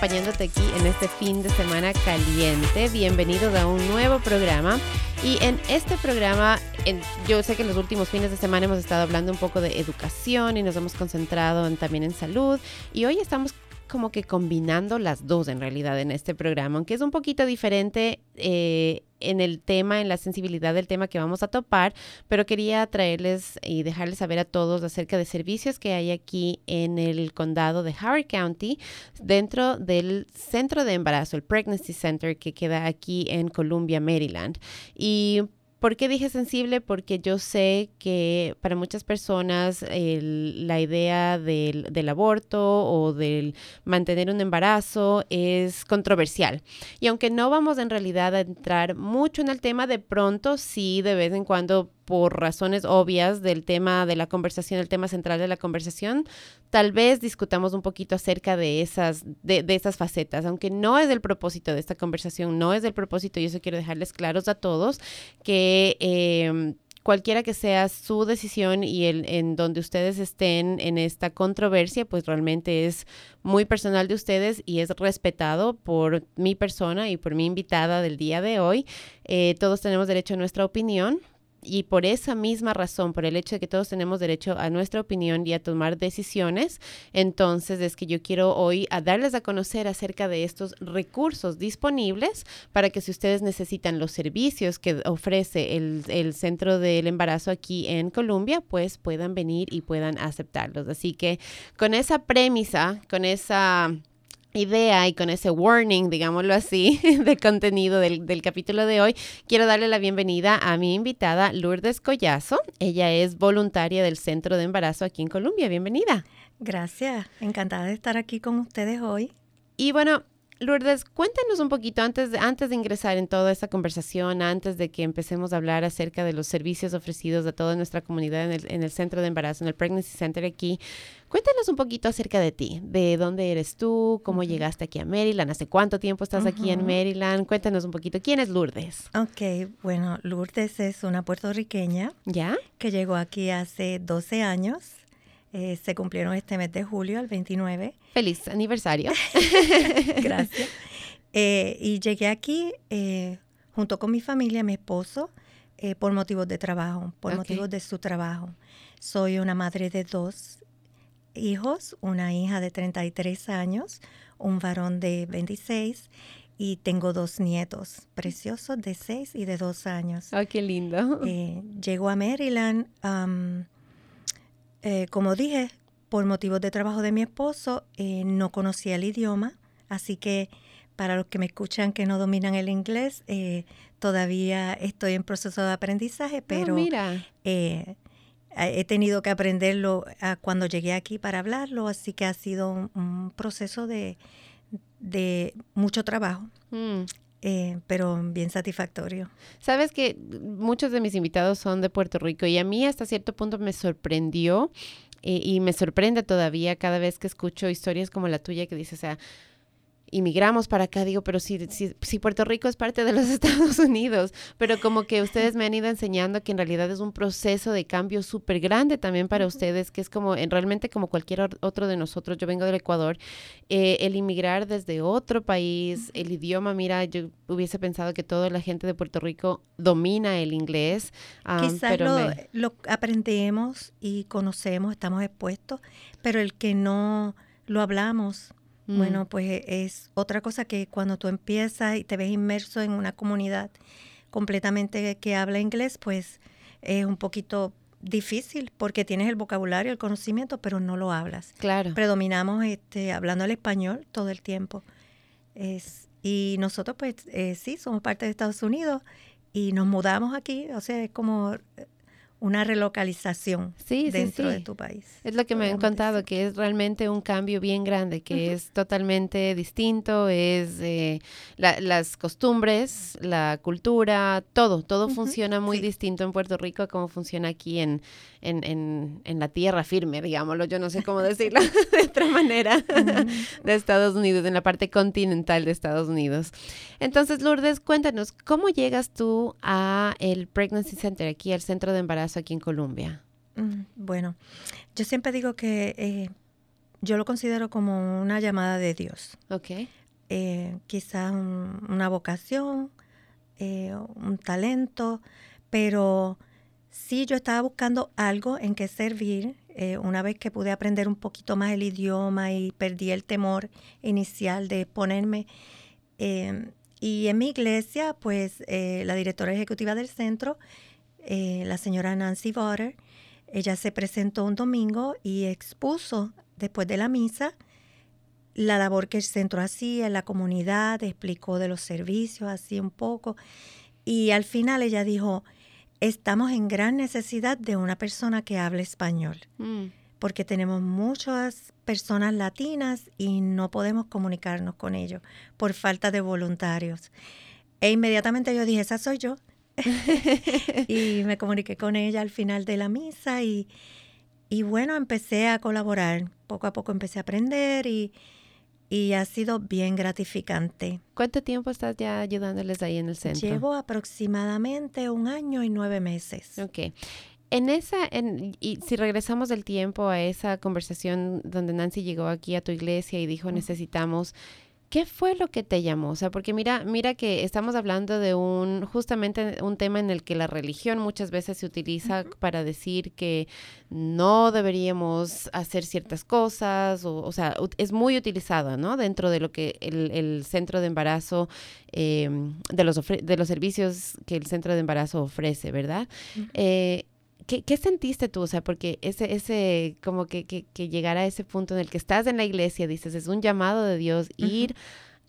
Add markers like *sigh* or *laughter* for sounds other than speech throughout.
acompañándote aquí en este fin de semana caliente. Bienvenido a un nuevo programa. Y en este programa, yo sé que en los últimos fines de semana hemos estado hablando un poco de educación y nos hemos concentrado también en salud. Y hoy estamos como que combinando las dos en realidad en este programa, aunque es un poquito diferente eh, en el tema, en la sensibilidad del tema que vamos a topar, pero quería traerles y dejarles saber a todos acerca de servicios que hay aquí en el condado de Howard County, dentro del centro de embarazo, el Pregnancy Center que queda aquí en Columbia, Maryland. Y ¿Por qué dije sensible? Porque yo sé que para muchas personas la idea del, del, aborto o del mantener un embarazo es controversial. Y aunque no vamos en realidad a entrar mucho en el tema, de pronto sí, de vez en cuando por razones obvias del tema de la conversación, el tema central de la conversación, tal vez discutamos un poquito acerca de esas, de, esas facetas, aunque no es el propósito de esta conversación, no es el propósito, y eso quiero dejarles claros a todos, que... Em, cualquiera que sea su decisión y el, en donde ustedes estén en esta controversia, pues realmente es muy personal de ustedes y es respetado por mi persona y por mi invitada del día de hoy. Eh, todos tenemos derecho a nuestra opinión, y por esa misma razón, por el hecho de que todos tenemos derecho a nuestra opinión y a tomar decisiones, entonces es que yo quiero hoy a darles a conocer acerca de estos recursos disponibles para que si ustedes necesitan los servicios que ofrece el, el centro del embarazo aquí en Colombia, pues puedan venir y puedan aceptarlos. Así que con esa premisa, con esa idea y con ese warning, digámoslo así, *laughs* de contenido del, del, capítulo de hoy, quiero darle la bienvenida a mi invitada Lourdes Collazo. Ella es voluntaria del Centro de Embarazo aquí en Colombia. Bienvenida. Gracias, encantada de estar aquí con ustedes hoy. Y bueno, Lourdes, cuéntanos un poquito antes de, antes de ingresar en toda esta conversación, antes de que empecemos a hablar acerca de los servicios ofrecidos a toda nuestra comunidad en el, en el centro de embarazo, en el Pregnancy Center aquí. Cuéntanos un poquito acerca de ti, de dónde eres tú, cómo llegaste aquí a Maryland, hace cuánto tiempo estás aquí en Maryland. Cuéntanos un poquito, ¿quién es Lourdes? Ok, bueno, Lourdes es una puertorriqueña. ¿Ya? Que llegó aquí hace 12 años eh, se cumplieron este mes de julio, el 29. Feliz aniversario. *laughs* Gracias. *laughs* Eh, y llegué aquí eh, junto con mi familia, mi esposo, por motivos de trabajo, por motivos de su trabajo. Soy una madre de dos hijos, una hija de 33 años, un varón de 26 y tengo dos nietos preciosos de 6 y de 2 años. ¡Ay, qué lindo! llego a Maryland. Eh, como dije, por motivos de trabajo de mi esposo, eh, no conocía el idioma, así que para los que me escuchan que no dominan el inglés, eh, todavía estoy en proceso de aprendizaje, ah, pero he tenido que aprenderlo ah, cuando llegué aquí para hablarlo, así que ha sido un, proceso de, mucho trabajo. Mm. pero bien satisfactorio. Sabes que muchos de mis invitados son de Puerto Rico y a mí hasta cierto punto me sorprendió eh, y me sorprende todavía cada vez que escucho historias como la tuya que dice, o sea, inmigramos para acá, digo, pero si, si, Puerto Rico es parte de los *laughs* Estados Unidos, pero como que ustedes me han ido enseñando que en realidad es un proceso de cambio súper grande también para ustedes, que es como en, realmente como cualquier otro de nosotros, yo vengo del Ecuador, eh, el inmigrar desde otro país, el idioma, mira, yo hubiese pensado que toda la gente de Puerto Rico domina el inglés. Quizás lo, lo aprendemos y conocemos, estamos expuestos, pero el que no lo hablamos, bueno, pues es otra cosa que cuando tú empiezas y te ves inmerso en una comunidad completamente que habla inglés, pues es un poquito difícil porque tienes el vocabulario, el conocimiento, pero no lo hablas. Claro. Predominamos este, hablando el español todo el tiempo. Es, y nosotros, pues eh, sí, somos parte de Estados Unidos y nos mudamos aquí, o sea, es como una relocalización dentro de tu país. Es lo que me han contado, que es realmente un cambio bien grande, que es totalmente distinto, es eh, las costumbres, la cultura, todo, todo funciona muy distinto en Puerto Rico como funciona aquí en, en, en, la tierra firme, digámoslo, yo no sé cómo decirlo *laughs* de otra manera, de Estados Unidos, en la parte continental de Estados Unidos. Entonces, Lourdes, cuéntanos, ¿cómo llegas tú a el Pregnancy Center, aquí al centro de embarazo aquí en Colombia? Mm, bueno, yo siempre digo que eh, yo lo considero como una llamada de Dios. Ok. Eh, quizás una vocación, eh, un talento, pero sí yo estaba buscando algo en que servir. Eh, una vez que pude aprender un poquito más el idioma y perdí el temor inicial de ponerme. y en mi iglesia, pues la directora ejecutiva del centro, la señora Nancy Butter, ella se presentó un domingo y expuso después de la misa la labor que el centro hacía en la comunidad, explicó de los servicios, así un poco. Y al final ella dijo, estamos en gran necesidad de una persona que hable español, mm. porque tenemos muchas personas latinas y no podemos comunicarnos con ellos por falta de voluntarios. E inmediatamente yo dije, esa soy yo. *laughs* y me comuniqué con ella al final de la misa y, y bueno, empecé a colaborar. Poco a poco empecé a aprender y, y ha sido bien gratificante. ¿Cuánto tiempo estás ya ayudándoles ahí en el centro? Llevo aproximadamente un año y nueve meses. Ok. En esa, en, y si regresamos del tiempo a esa conversación donde Nancy llegó aquí a tu iglesia y dijo necesitamos ¿Qué fue lo que te llamó? O sea, porque mira, mira que estamos hablando de un, justamente un tema en el que la religión muchas veces se utiliza para decir que no deberíamos hacer ciertas cosas, o, o sea, es muy utilizado, ¿no? Dentro de lo que el, centro de embarazo, em, de, los de los servicios que el centro de embarazo ofrece, ¿verdad? ¿Qué, sentiste tú? O sea, porque ese, ese, como que, que, que, llegar a ese punto en el que estás en la iglesia, dices, es un llamado de Dios, ir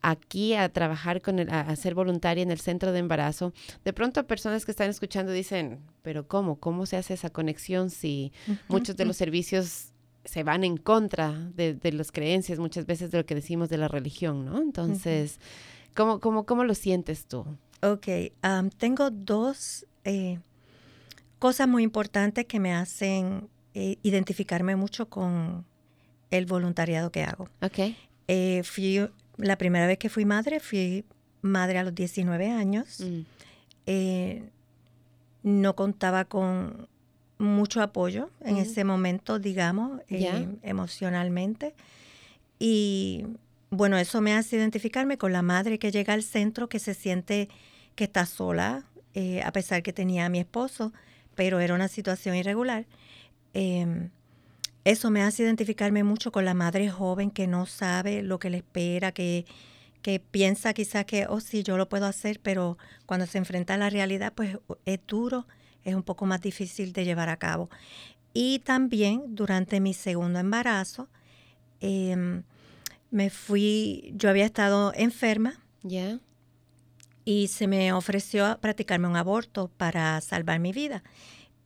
aquí a trabajar con el, a, ser voluntaria en el centro de embarazo. De pronto personas que están escuchando dicen, pero ¿cómo? ¿Cómo se hace esa conexión si muchos de los servicios se van en contra de, de las creencias, muchas veces de lo que decimos de la religión, ¿no? Entonces, ¿cómo, cómo, cómo lo sientes tú? Ok, tengo dos eh, cosas muy importantes que me hacen eh, identificarme mucho con el voluntariado que hago. Okay. Eh, fui, la primera vez que fui madre, fui madre a los 19 años. Mm. Eh, no contaba con mucho apoyo en mm. ese momento, digamos, emocionalmente. Y bueno, eso me hace identificarme con la madre que llega al centro, que se siente que está sola, a pesar que tenía a mi esposo, pero era una situación irregular. Em, eso me hace identificarme mucho con la madre joven que no sabe lo que le espera, que, que piensa quizá que, oh sí, yo lo puedo hacer, pero cuando se enfrenta a la realidad, pues es duro, es un poco más difícil de llevar a cabo. Y también durante mi segundo embarazo, em, me fui, yo había estado enferma. Ya y se me ofreció practicarme un aborto para salvar mi vida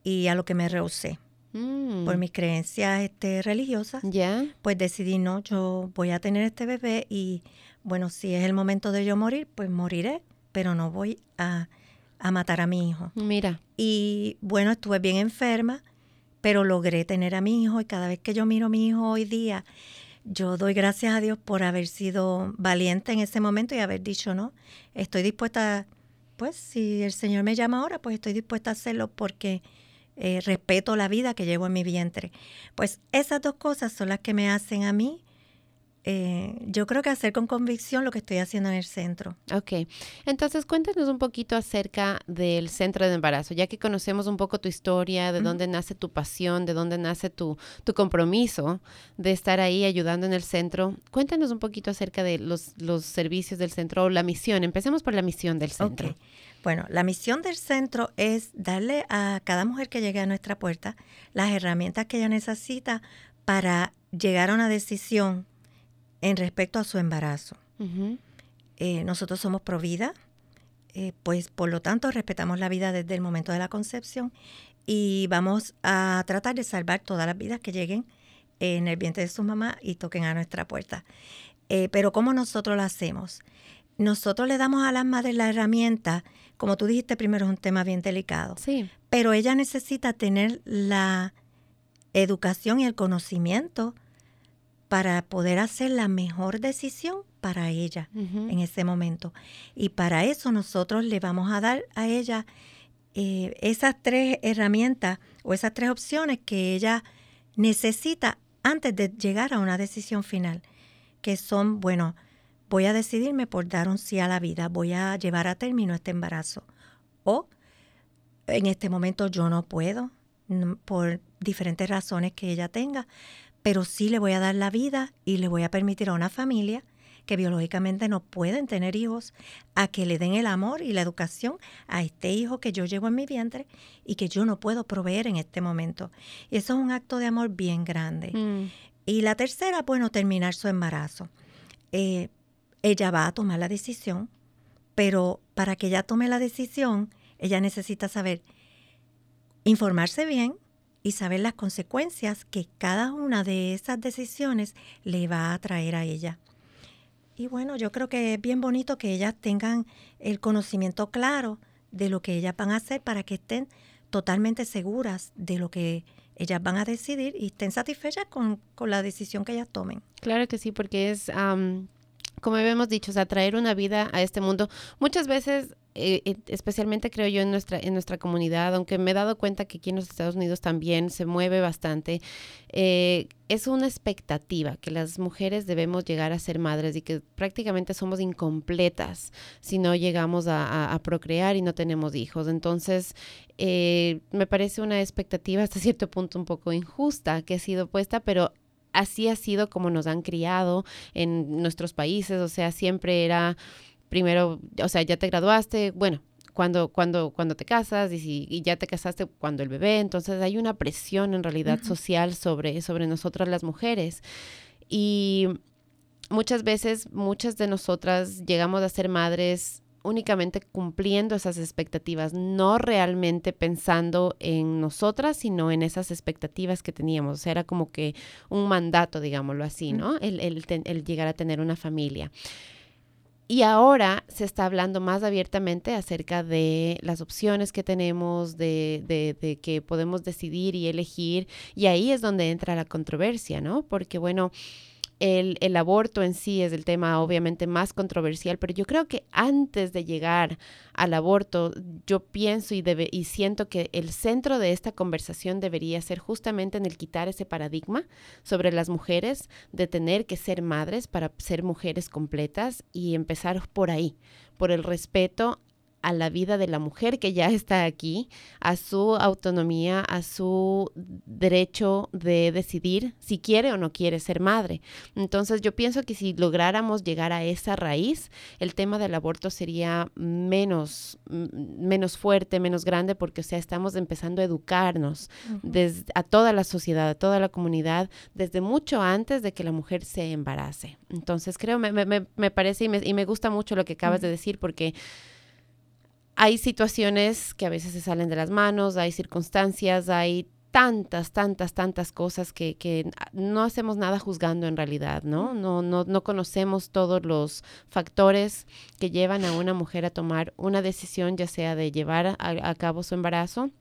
y a lo que me rehusé. Mm. Por mis creencias este, religiosas, Ya. pues decidí, no, yo voy a tener este bebé y bueno, si es el momento de yo morir, pues moriré, pero no voy a, a matar a mi hijo. Mira. Y bueno, estuve bien enferma, pero logré tener a mi hijo y cada vez que yo miro a mi hijo hoy día, yo doy gracias a Dios por haber sido valiente en ese momento y haber dicho, no, estoy dispuesta, pues si el Señor me llama ahora, pues estoy dispuesta a hacerlo porque eh, respeto la vida que llevo en mi vientre. Pues esas dos cosas son las que me hacen a mí eh, yo creo que hacer con convicción lo que estoy haciendo en el centro. Ok, entonces cuéntanos un poquito acerca del centro de embarazo, ya que conocemos un poco tu historia, de dónde nace tu pasión, de dónde nace tu, tu compromiso de estar ahí ayudando en el centro. Cuéntanos un poquito acerca de los, los servicios del centro o la misión. Empecemos por la misión del centro. Okay. Bueno, la misión del centro es darle a cada mujer que llegue a nuestra puerta las herramientas que ella necesita para llegar a una decisión en respecto a su embarazo. Eh, nosotros somos pro vida, eh, pues por lo tanto respetamos la vida desde el momento de la concepción y vamos a tratar de salvar todas las vidas que lleguen en el vientre de su mamá y toquen a nuestra puerta. Eh, pero ¿cómo nosotros lo hacemos? Nosotros le damos a las madres la herramienta, como tú dijiste primero, es un tema bien delicado, sí. pero ella necesita tener la educación y el conocimiento para poder hacer la mejor decisión para ella en ese momento. Y para eso nosotros le vamos a dar a ella eh, esas tres herramientas o esas tres opciones que ella necesita antes de llegar a una decisión final, que son, bueno, voy a decidirme por dar un sí a la vida, voy a llevar a término este embarazo. O en este momento yo no puedo, por diferentes razones que ella tenga, pero sí le voy a dar la vida y le voy a permitir a una familia que biológicamente no pueden tener hijos, a que le den el amor y la educación a este hijo que yo llevo en mi vientre y que yo no puedo proveer en este momento. Y eso es un acto de amor bien grande. Mm. Y la tercera, bueno, terminar su embarazo. Eh, ella va a tomar la decisión, pero para que ella tome la decisión, ella necesita saber, informarse bien y saber las consecuencias que cada una de esas decisiones le va a traer a ella. Y bueno, yo creo que es bien bonito que ellas tengan el conocimiento claro de lo que ellas van a hacer para que estén totalmente seguras de lo que ellas van a decidir y estén satisfechas con, la decisión que ellas tomen. Claro que sí, porque es, como habíamos dicho, traer una vida a este mundo. Muchas veces eh, eh, especialmente creo yo en nuestra, en nuestra comunidad, aunque me he dado cuenta que aquí en los Estados Unidos también se mueve bastante, eh, es una expectativa que las mujeres debemos llegar a ser madres y que prácticamente somos incompletas si no llegamos a, procrear y no tenemos hijos. Entonces, me parece una expectativa hasta *laughs* cierto punto un poco injusta que ha sido puesta, pero así ha sido como nos han criado en nuestros países, o sea, siempre era primero, o sea, ya te graduaste, bueno, cuando, cuando, cuando te casas y, si, y ya te casaste cuando el bebé, entonces hay una presión en realidad social sobre, sobre nosotras las mujeres. Y muchas veces, muchas de nosotras llegamos a ser madres únicamente cumpliendo esas expectativas, no realmente pensando en nosotras, sino en esas expectativas que teníamos. O sea, era como que un mandato, digámoslo así, ¿no? El, el, el llegar a tener una familia. Y ahora se está hablando más abiertamente acerca de las opciones que tenemos, de, de, de, que podemos decidir y elegir. Y ahí es donde entra la controversia, ¿no? Porque, bueno, el, el, aborto en sí es el tema obviamente más controversial, pero yo creo que antes de llegar al aborto, yo pienso y, debe, y siento que el centro de esta conversación debería ser justamente en el quitar ese paradigma sobre las mujeres de tener que ser madres para ser mujeres completas y empezar por ahí, por el respeto a la vida de la mujer que ya está aquí, a su autonomía, a su derecho de decidir si quiere o no quiere ser madre. Entonces yo pienso que si lográramos llegar a esa raíz, el tema del aborto sería menos, menos fuerte, menos grande, porque o sea, estamos empezando a educarnos desde, a toda la sociedad, a toda la comunidad, desde mucho antes de que la mujer se embarace. Entonces creo, me, me, me parece y me, y me gusta mucho lo que acabas de decir, porque hay situaciones que a veces se salen de las manos, hay circunstancias, hay tantas, tantas, tantas cosas que, que, no hacemos nada juzgando en realidad, ¿no? No, no, no conocemos todos los factores que llevan a una mujer a tomar una decisión, ya sea de llevar a, cabo su embarazo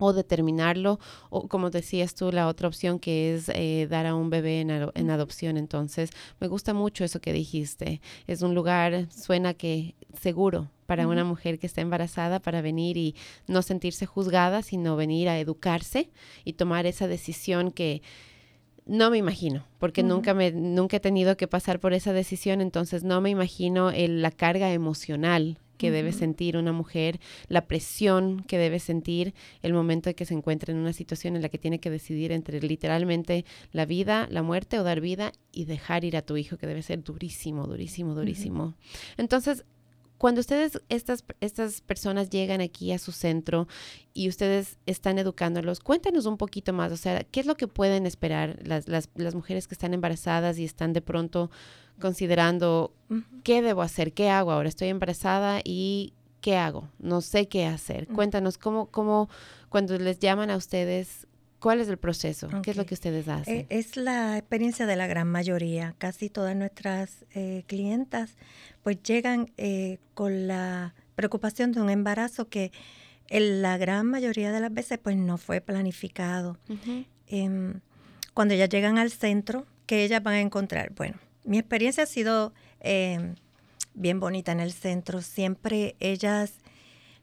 o determinarlo, o como decías tú, la otra opción que es eh, dar a un bebé en, en, adopción. Entonces, me gusta mucho eso que dijiste. Es un lugar, suena que seguro para una mujer que está embarazada para venir y no sentirse juzgada, sino venir a educarse y tomar esa decisión que no me imagino, porque nunca me nunca he tenido que pasar por esa decisión, entonces no me imagino el, la carga emocional que debe sentir una mujer, la presión que debe sentir el momento de que se encuentra en una situación en la que tiene que decidir entre literalmente la vida, la muerte o dar vida y dejar ir a tu hijo, que debe ser durísimo, durísimo, durísimo. Entonces, cuando ustedes, estas, estas personas llegan aquí a su centro y ustedes están educándolos, cuéntanos un poquito más, o sea, ¿qué es lo que pueden esperar las, las, las mujeres que están embarazadas y están de pronto considerando qué debo hacer, qué hago ahora, estoy embarazada y qué hago, no sé qué hacer. Cuéntanos cómo, cómo cuando les llaman a ustedes, ¿Cuál es el proceso? ¿Qué es lo que ustedes hacen? Eh, es la experiencia de la gran mayoría. Casi todas nuestras eh, clientas pues llegan eh, con la preocupación de un embarazo que en la gran mayoría de las veces pues no fue planificado. Em, cuando ellas llegan al centro, ¿qué ellas van a encontrar? Bueno, mi experiencia ha sido em, bien bonita en el centro. Siempre ellas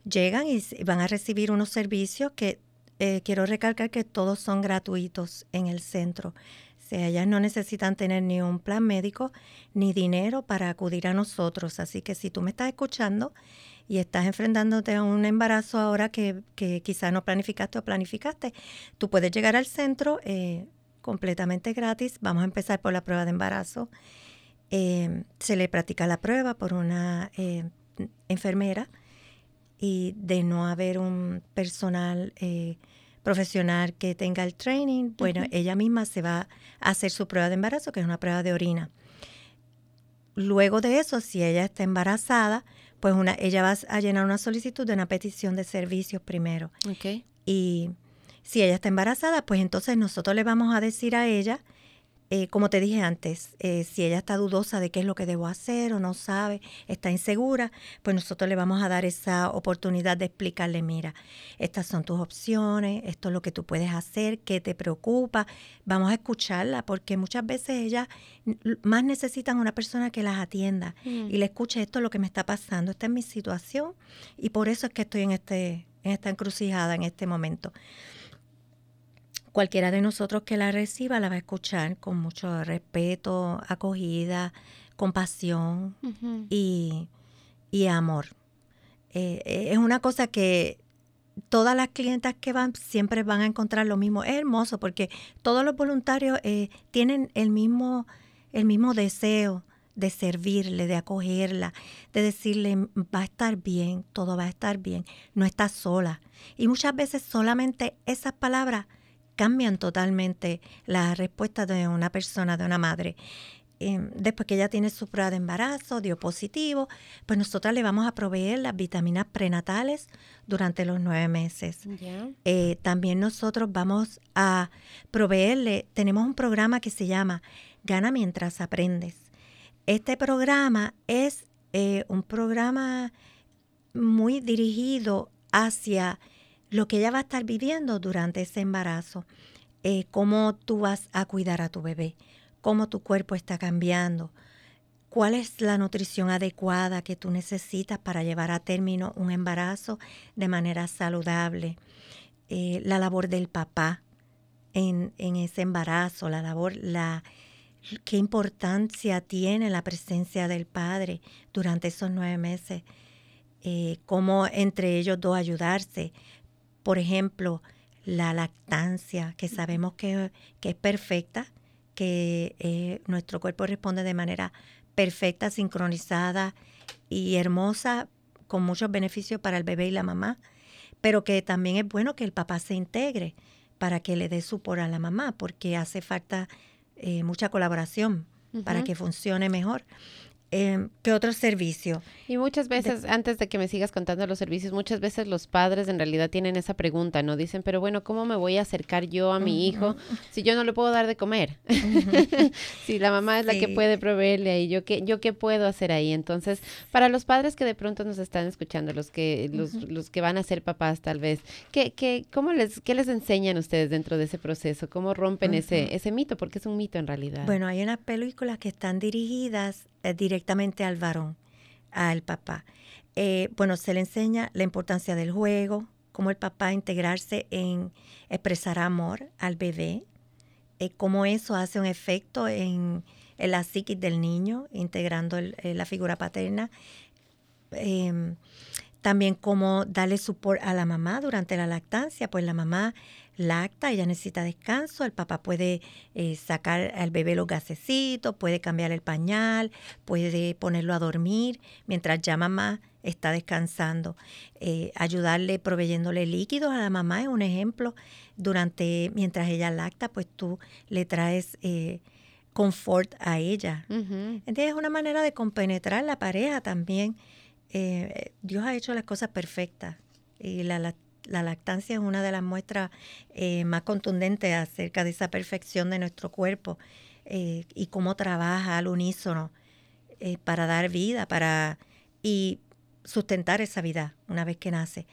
llegan y van a recibir unos servicios que eh, quiero recalcar que todos son gratuitos en el centro. ellas no necesitan tener ni un plan médico ni dinero para acudir a nosotros. Así que si tú me estás escuchando y estás enfrentándote a un embarazo ahora que, que quizás no planificaste o planificaste, tú puedes llegar al centro eh, completamente gratis. Vamos a empezar por la prueba de embarazo. Eh, se le practica la prueba por una eh, enfermera y de no haber un personal profesional que tenga el training, bueno, ella misma se va a hacer su prueba de embarazo, que es una prueba de orina. Luego de eso, si ella está embarazada, pues una, ella va a llenar una solicitud de una petición de servicios primero. Okay. Y si ella está embarazada, pues entonces nosotros le vamos a decir a ella eh, como te dije antes, eh, si ella está dudosa de qué es lo que debo hacer o no sabe, está insegura, pues nosotros le vamos a dar esa oportunidad de explicarle, mira, estas son tus opciones, esto es lo que tú puedes hacer, qué te preocupa, vamos a escucharla, porque muchas veces ellas más necesitan una persona que las atienda mm. y le escuche esto es lo que me está pasando, esta es mi situación y por eso es que estoy en, este, en esta encrucijada en este momento cualquiera de nosotros que la reciba la va a escuchar con mucho respeto, acogida, compasión y, amor. Eh, eh, es una cosa que todas las clientas que van siempre van a encontrar lo mismo. Es hermoso porque todos los voluntarios eh, tienen el mismo, el mismo deseo de servirle, de acogerla, de decirle, va a estar bien, todo va a estar bien, no estás sola. Y muchas veces solamente esas palabras cambian totalmente la respuesta de una persona, de una madre. Em, después que ella tiene su prueba de embarazo, dio positivo, pues nosotras le vamos a proveer las vitaminas prenatales durante los nueve meses. Eh, también nosotros vamos a proveerle, tenemos un programa que se llama Gana mientras aprendes. Este programa es eh, un programa muy dirigido hacia lo que ella va a estar viviendo durante ese embarazo, eh, cómo tú vas a cuidar a tu bebé, cómo tu cuerpo está cambiando, cuál es la nutrición adecuada que tú necesitas para llevar a término un embarazo de manera saludable, eh, la labor del papá en, ese embarazo, la labor, la, qué importancia tiene la presencia del padre durante esos nueve meses, eh, cómo entre ellos dos ayudarse, por ejemplo, la lactancia, que sabemos que, es perfecta, que eh, nuestro cuerpo responde de manera perfecta, sincronizada y hermosa, con muchos beneficios para el bebé y la mamá, pero que también es bueno que el papá se integre para que le dé por a la mamá, porque hace falta eh, mucha colaboración para que funcione mejor. Eh, ¿Qué otro servicio? Y muchas veces, antes de que me sigas contando los servicios, muchas veces los padres en realidad tienen esa pregunta, ¿no? Dicen, pero bueno, ¿cómo me voy a acercar yo a mi hijo si yo no le puedo dar de comer? *laughs* si la mamá es la que puede proveerle ahí, ¿yo qué, ¿yo qué puedo hacer ahí? Entonces, para los padres que de pronto nos están escuchando, los que, los, los que van a ser papás tal vez, ¿qué, qué, cómo les, ¿qué les enseñan ustedes dentro de ese proceso? ¿Cómo rompen ese, ese mito? Porque es un mito en realidad. Bueno, hay unas películas que están dirigidas eh, directamente al varón, al papá. Eh, bueno, se le enseña la importancia del juego, cómo el papá integrarse en expresar amor al bebé, eh, cómo eso hace un efecto en, la psiquis del niño, integrando la figura paterna. Em, también cómo darle support a la mamá durante la lactancia, pues la mamá lacta, ella necesita descanso, el papá puede eh, sacar al bebé los gasecitos, puede cambiar el pañal, puede ponerlo a dormir mientras ya mamá está descansando. Eh, ayudarle proveyéndole líquidos a la mamá es un ejemplo. Durante, mientras ella lacta, pues tú le traes eh, confort a ella. Entonces es una manera de compenetrar la pareja también. Dios ha hecho las cosas perfectas y la, la la lactancia es una de las muestras eh, más contundentes acerca de esa perfección de nuestro cuerpo eh, y cómo trabaja al unísono eh, para dar vida para y sustentar esa vida una vez que nace.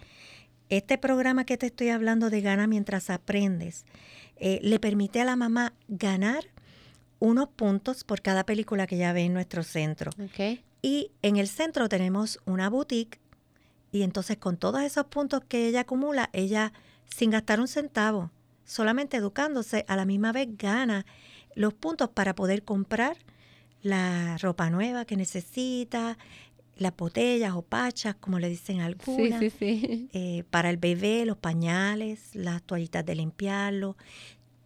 Este programa que te estoy hablando de Gana mientras aprendes le permite a la mamá ganar unos puntos por cada película que ya ve en nuestro centro. Y en el centro tenemos una boutique y entonces con todos esos puntos que ella acumula, ella sin gastar un centavo, solamente educándose, a la misma vez gana los puntos para poder comprar la ropa nueva que necesita, las botellas o pachas, como le dicen algunas, sí, sí, sí. Eh, para el bebé, los pañales, las toallitas de limpiarlo,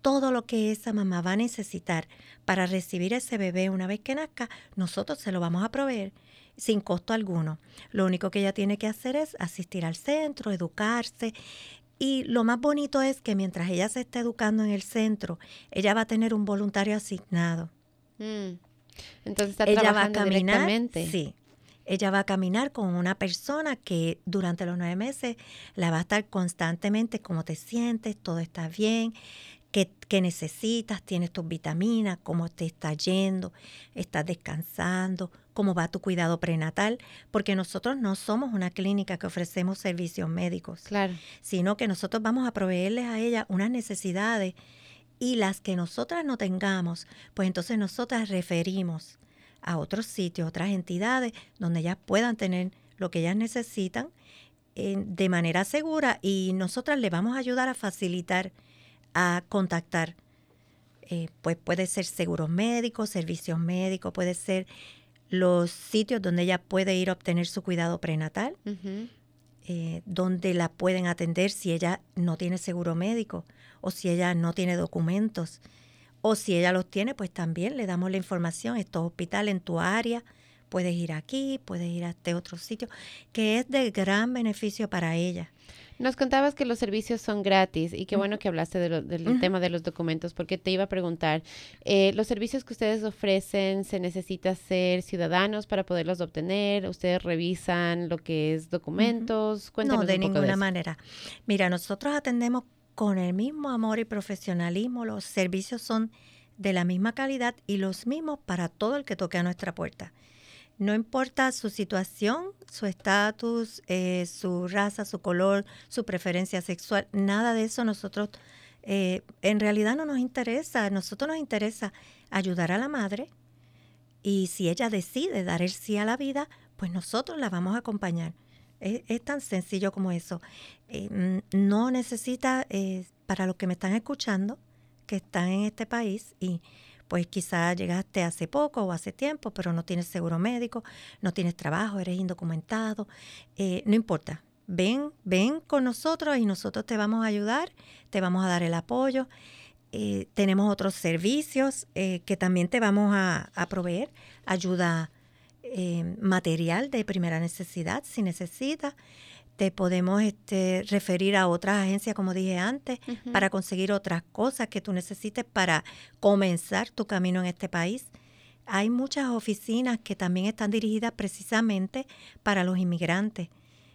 todo lo que esa mamá va a necesitar para recibir ese bebé una vez que nazca, nosotros se lo vamos a proveer sin costo alguno. Lo único que ella tiene que hacer es asistir al centro, educarse. Y lo más bonito es que mientras ella se está educando en el centro, ella va a tener un voluntario asignado. Mm. Entonces está ella va a trabajando caminar, directamente. sí. Ella va a caminar con una persona que durante los nueve meses la va a estar constantemente, cómo te sientes, todo está bien, qué, qué necesitas, tienes tus vitaminas, cómo te está yendo, estás descansando, cómo va tu cuidado prenatal, porque nosotros no somos una clínica que ofrecemos servicios médicos, Claro. sino que nosotros vamos a proveerles a ella unas necesidades y las que nosotras no tengamos, pues entonces nosotras referimos a otros sitios, otras entidades donde ellas puedan tener lo que ellas necesitan eh, de manera segura y nosotras le vamos a ayudar a facilitar, a contactar. Eh, pues puede ser seguros médicos, servicios médicos, puede ser los sitios donde ella puede ir a obtener su cuidado prenatal, eh, donde la pueden atender si ella no tiene seguro médico o si ella no tiene documentos. O si ella los tiene, pues también le damos la información. Estos hospitales en tu área, puedes ir aquí, puedes ir a este otro sitio, que es de gran beneficio para ella. Nos contabas que los servicios son gratis y qué bueno que hablaste de lo- del tema de los documentos porque te iba a preguntar, eh, los servicios que ustedes ofrecen, ¿se necesita ser ciudadanos para poderlos obtener? ¿Ustedes revisan lo que es documentos? Cuéntanos no, de un poco ninguna de manera. Mira, nosotros atendemos con el mismo amor y profesionalismo. Los servicios son de la misma calidad y los mismos para todo el que toque a nuestra puerta. No importa su situación, su estatus, eh, su raza, su color, su preferencia sexual, nada de eso nosotros eh, en realidad no nos interesa. A nosotros nos interesa ayudar a la madre y si ella decide dar el sí a la vida, pues nosotros la vamos a acompañar. Es, tan sencillo como eso. Eh, no necesita, eh, para los que me están escuchando, que están en este país y pues quizás llegaste hace poco o hace tiempo, pero no tienes seguro médico, no tienes trabajo, eres indocumentado, eh, no importa. Ven, ven con nosotros y nosotros te vamos a ayudar, te vamos a dar el apoyo. Eh, tenemos otros servicios eh, que también te vamos a, a proveer, ayuda material de primera necesidad si necesitas. Te podemos este, referir a otras agencias, como dije antes, para conseguir otras cosas que tú necesites para comenzar tu camino en este país. Hay muchas oficinas que también están dirigidas precisamente para los inmigrantes,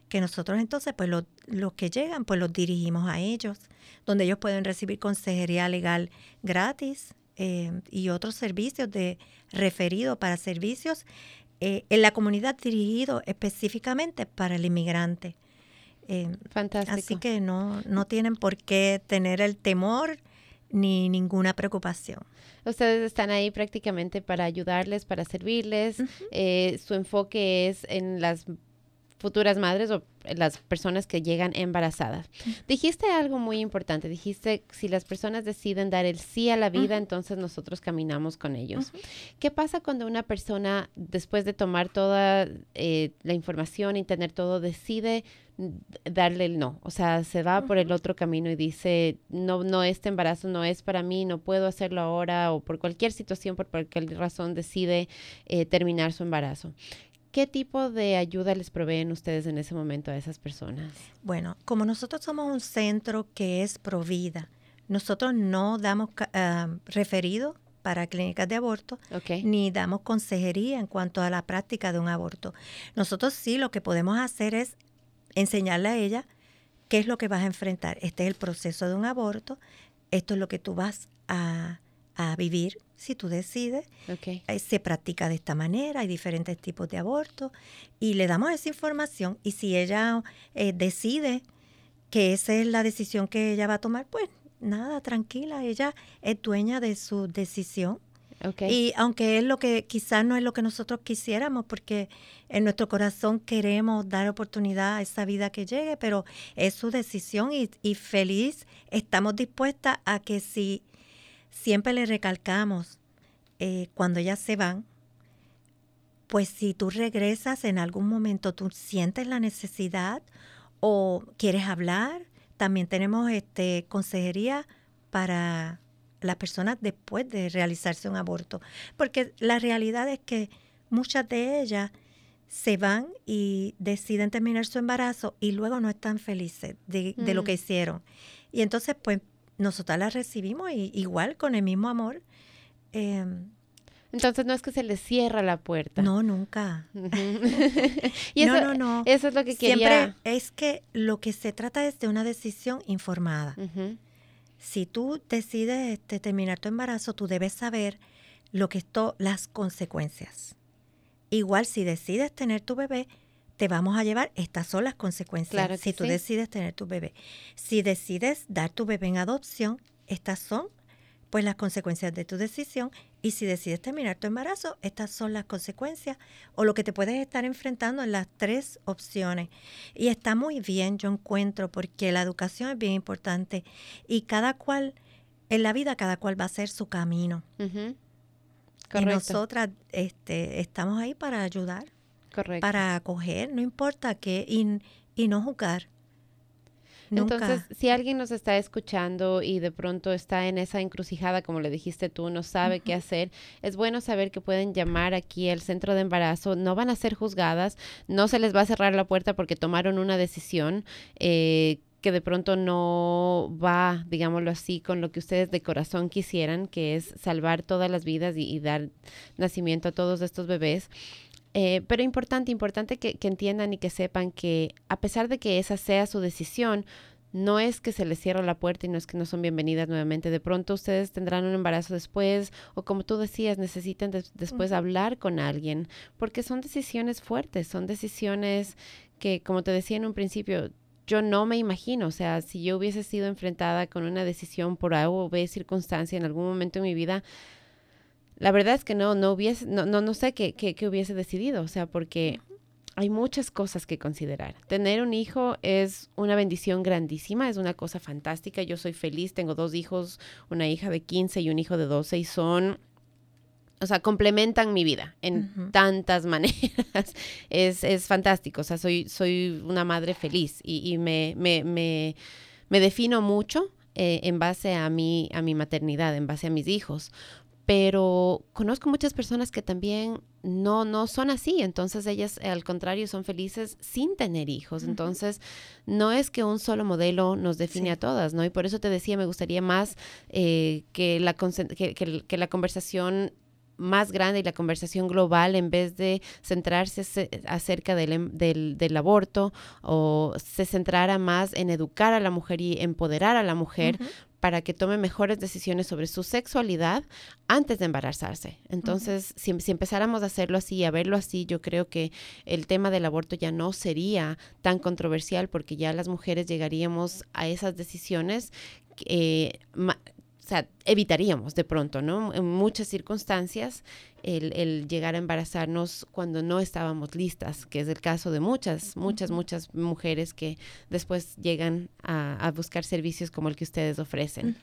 que nosotros entonces, pues los, los que llegan, pues los dirigimos a ellos, donde ellos pueden recibir consejería legal gratis eh, y otros servicios de referido para servicios eh, en la comunidad dirigido específicamente para el inmigrante. Eh, Fantástico. Así que no, no tienen por qué tener el temor ni ninguna preocupación. Ustedes están ahí prácticamente para ayudarles, para servirles. Eh, su enfoque es en las futuras madres o las personas que llegan embarazadas. Dijiste algo muy importante, dijiste si las personas deciden dar el sí a la vida, entonces nosotros caminamos con ellos. ¿Qué pasa cuando una persona, después de tomar toda eh, la información y tener todo, decide darle el no? O sea, se va por el otro camino y dice, no, no, este embarazo no es para mí, no puedo hacerlo ahora, o por cualquier situación, por cualquier razón decide eh, terminar su embarazo. ¿Qué tipo de ayuda les proveen ustedes en ese momento a esas personas? Bueno, como nosotros somos un centro que es provida, nosotros no damos ah, referido para clínicas de aborto, ni damos consejería en cuanto a la práctica de un aborto. Nosotros sí lo que podemos hacer es enseñarle a ella qué es lo que vas a enfrentar. Este es el proceso de un aborto, esto es lo que tú vas a, a vivir si tú decides. Eh, Se practica de esta manera, hay diferentes tipos de aborto y le damos esa información y si ella eh, decide que esa es la decisión que ella va a tomar, pues nada, tranquila, ella es dueña de su decisión. Y aunque es lo que quizás no es lo que nosotros quisiéramos, porque en nuestro corazón queremos dar oportunidad a esa vida que llegue, pero es su decisión y, y feliz estamos dispuestas a que si siempre le recalcamos eh, cuando ellas se van, pues si tú regresas en algún momento, tú sientes la necesidad o quieres hablar, también tenemos este consejería para las personas después de realizarse un aborto, porque la realidad es que muchas de ellas se van y deciden terminar su embarazo y luego no están felices de, lo mm. que hicieron. Y entonces, pues, nosotras las recibimos y, igual con el mismo amor. Em, entonces no es que se les cierra la puerta. No, nunca. *laughs* y eso, no, no, no. Eso es lo que quería. Siempre es que lo que se trata es de una decisión informada. Si tú decides este, terminar tu embarazo, tú debes saber lo que esto, las consecuencias. Igual si decides tener tu bebé, te vamos a llevar, estas son las consecuencias si tú decides tener tu bebé. Si decides dar tu bebé en adopción, estas son pues las consecuencias de tu decisión y si decides terminar tu embarazo, estas son las consecuencias o lo que te puedes estar enfrentando en las tres opciones. Y está muy bien, yo encuentro, porque la educación es bien importante y cada cual, en la vida cada cual va a hacer su camino. Y nosotras este, estamos ahí para ayudar, para acoger, no importa qué, y, no juzgar. Entonces, si alguien nos está escuchando y de pronto está en esa encrucijada, como le dijiste tú, no sabe qué hacer, es bueno saber que pueden llamar aquí al centro de embarazo, no van a ser juzgadas, no se les va a cerrar la puerta porque tomaron una decisión. Eh, que de pronto no va, digámoslo así, con lo que ustedes de corazón quisieran, que es salvar todas las vidas y, dar nacimiento a todos estos bebés. Eh, pero importante, importante que, entiendan y que sepan que a pesar de que esa sea su decisión, no es que se les cierre la puerta y no es que no son bienvenidas nuevamente. De pronto ustedes tendrán un embarazo después o como tú decías, necesitan después hablar con alguien porque son decisiones fuertes, son decisiones que, como te decía en un principio, yo no me imagino, o sea, si yo hubiese sido enfrentada con una decisión por A o B circunstancia en algún momento de mi vida, la verdad es que no, no hubiese, no, no, no sé qué, qué, hubiese decidido, o sea, porque hay muchas cosas que considerar. Tener un hijo es una bendición grandísima, es una cosa fantástica. Yo soy feliz, tengo dos hijos, una hija de 15 y un hijo de 12 y son o sea, complementan mi vida en tantas *laughs* maneras. Es, es, fantástico, o sea, soy, soy una madre feliz y, me, me, me, me, defino mucho eh, en base a mi, a mi maternidad, en base a mis hijos. Pero conozco muchas personas que también no, no son así, entonces ellas al contrario son felices sin tener hijos, entonces no es que un solo modelo nos define a todas, ¿no? Y por eso te decía, me gustaría más eh, que, la, que, que la conversación más grande y la conversación global en vez de centrarse acerca em, del, del, aborto o se centrara más en educar a la mujer y empoderar a la mujer para que tome mejores decisiones sobre su sexualidad antes de embarazarse. Entonces, si, si, empezáramos a hacerlo así, a verlo así, yo creo que el tema del aborto ya no sería tan controversial porque ya las mujeres llegaríamos a esas decisiones eh, o sea, evitaríamos de pronto, ¿no? En muchas circunstancias el, llegar a embarazarnos cuando no estábamos listas, que es el caso de muchas, muchas, muchas mujeres que después llegan a, buscar servicios como el que ustedes ofrecen.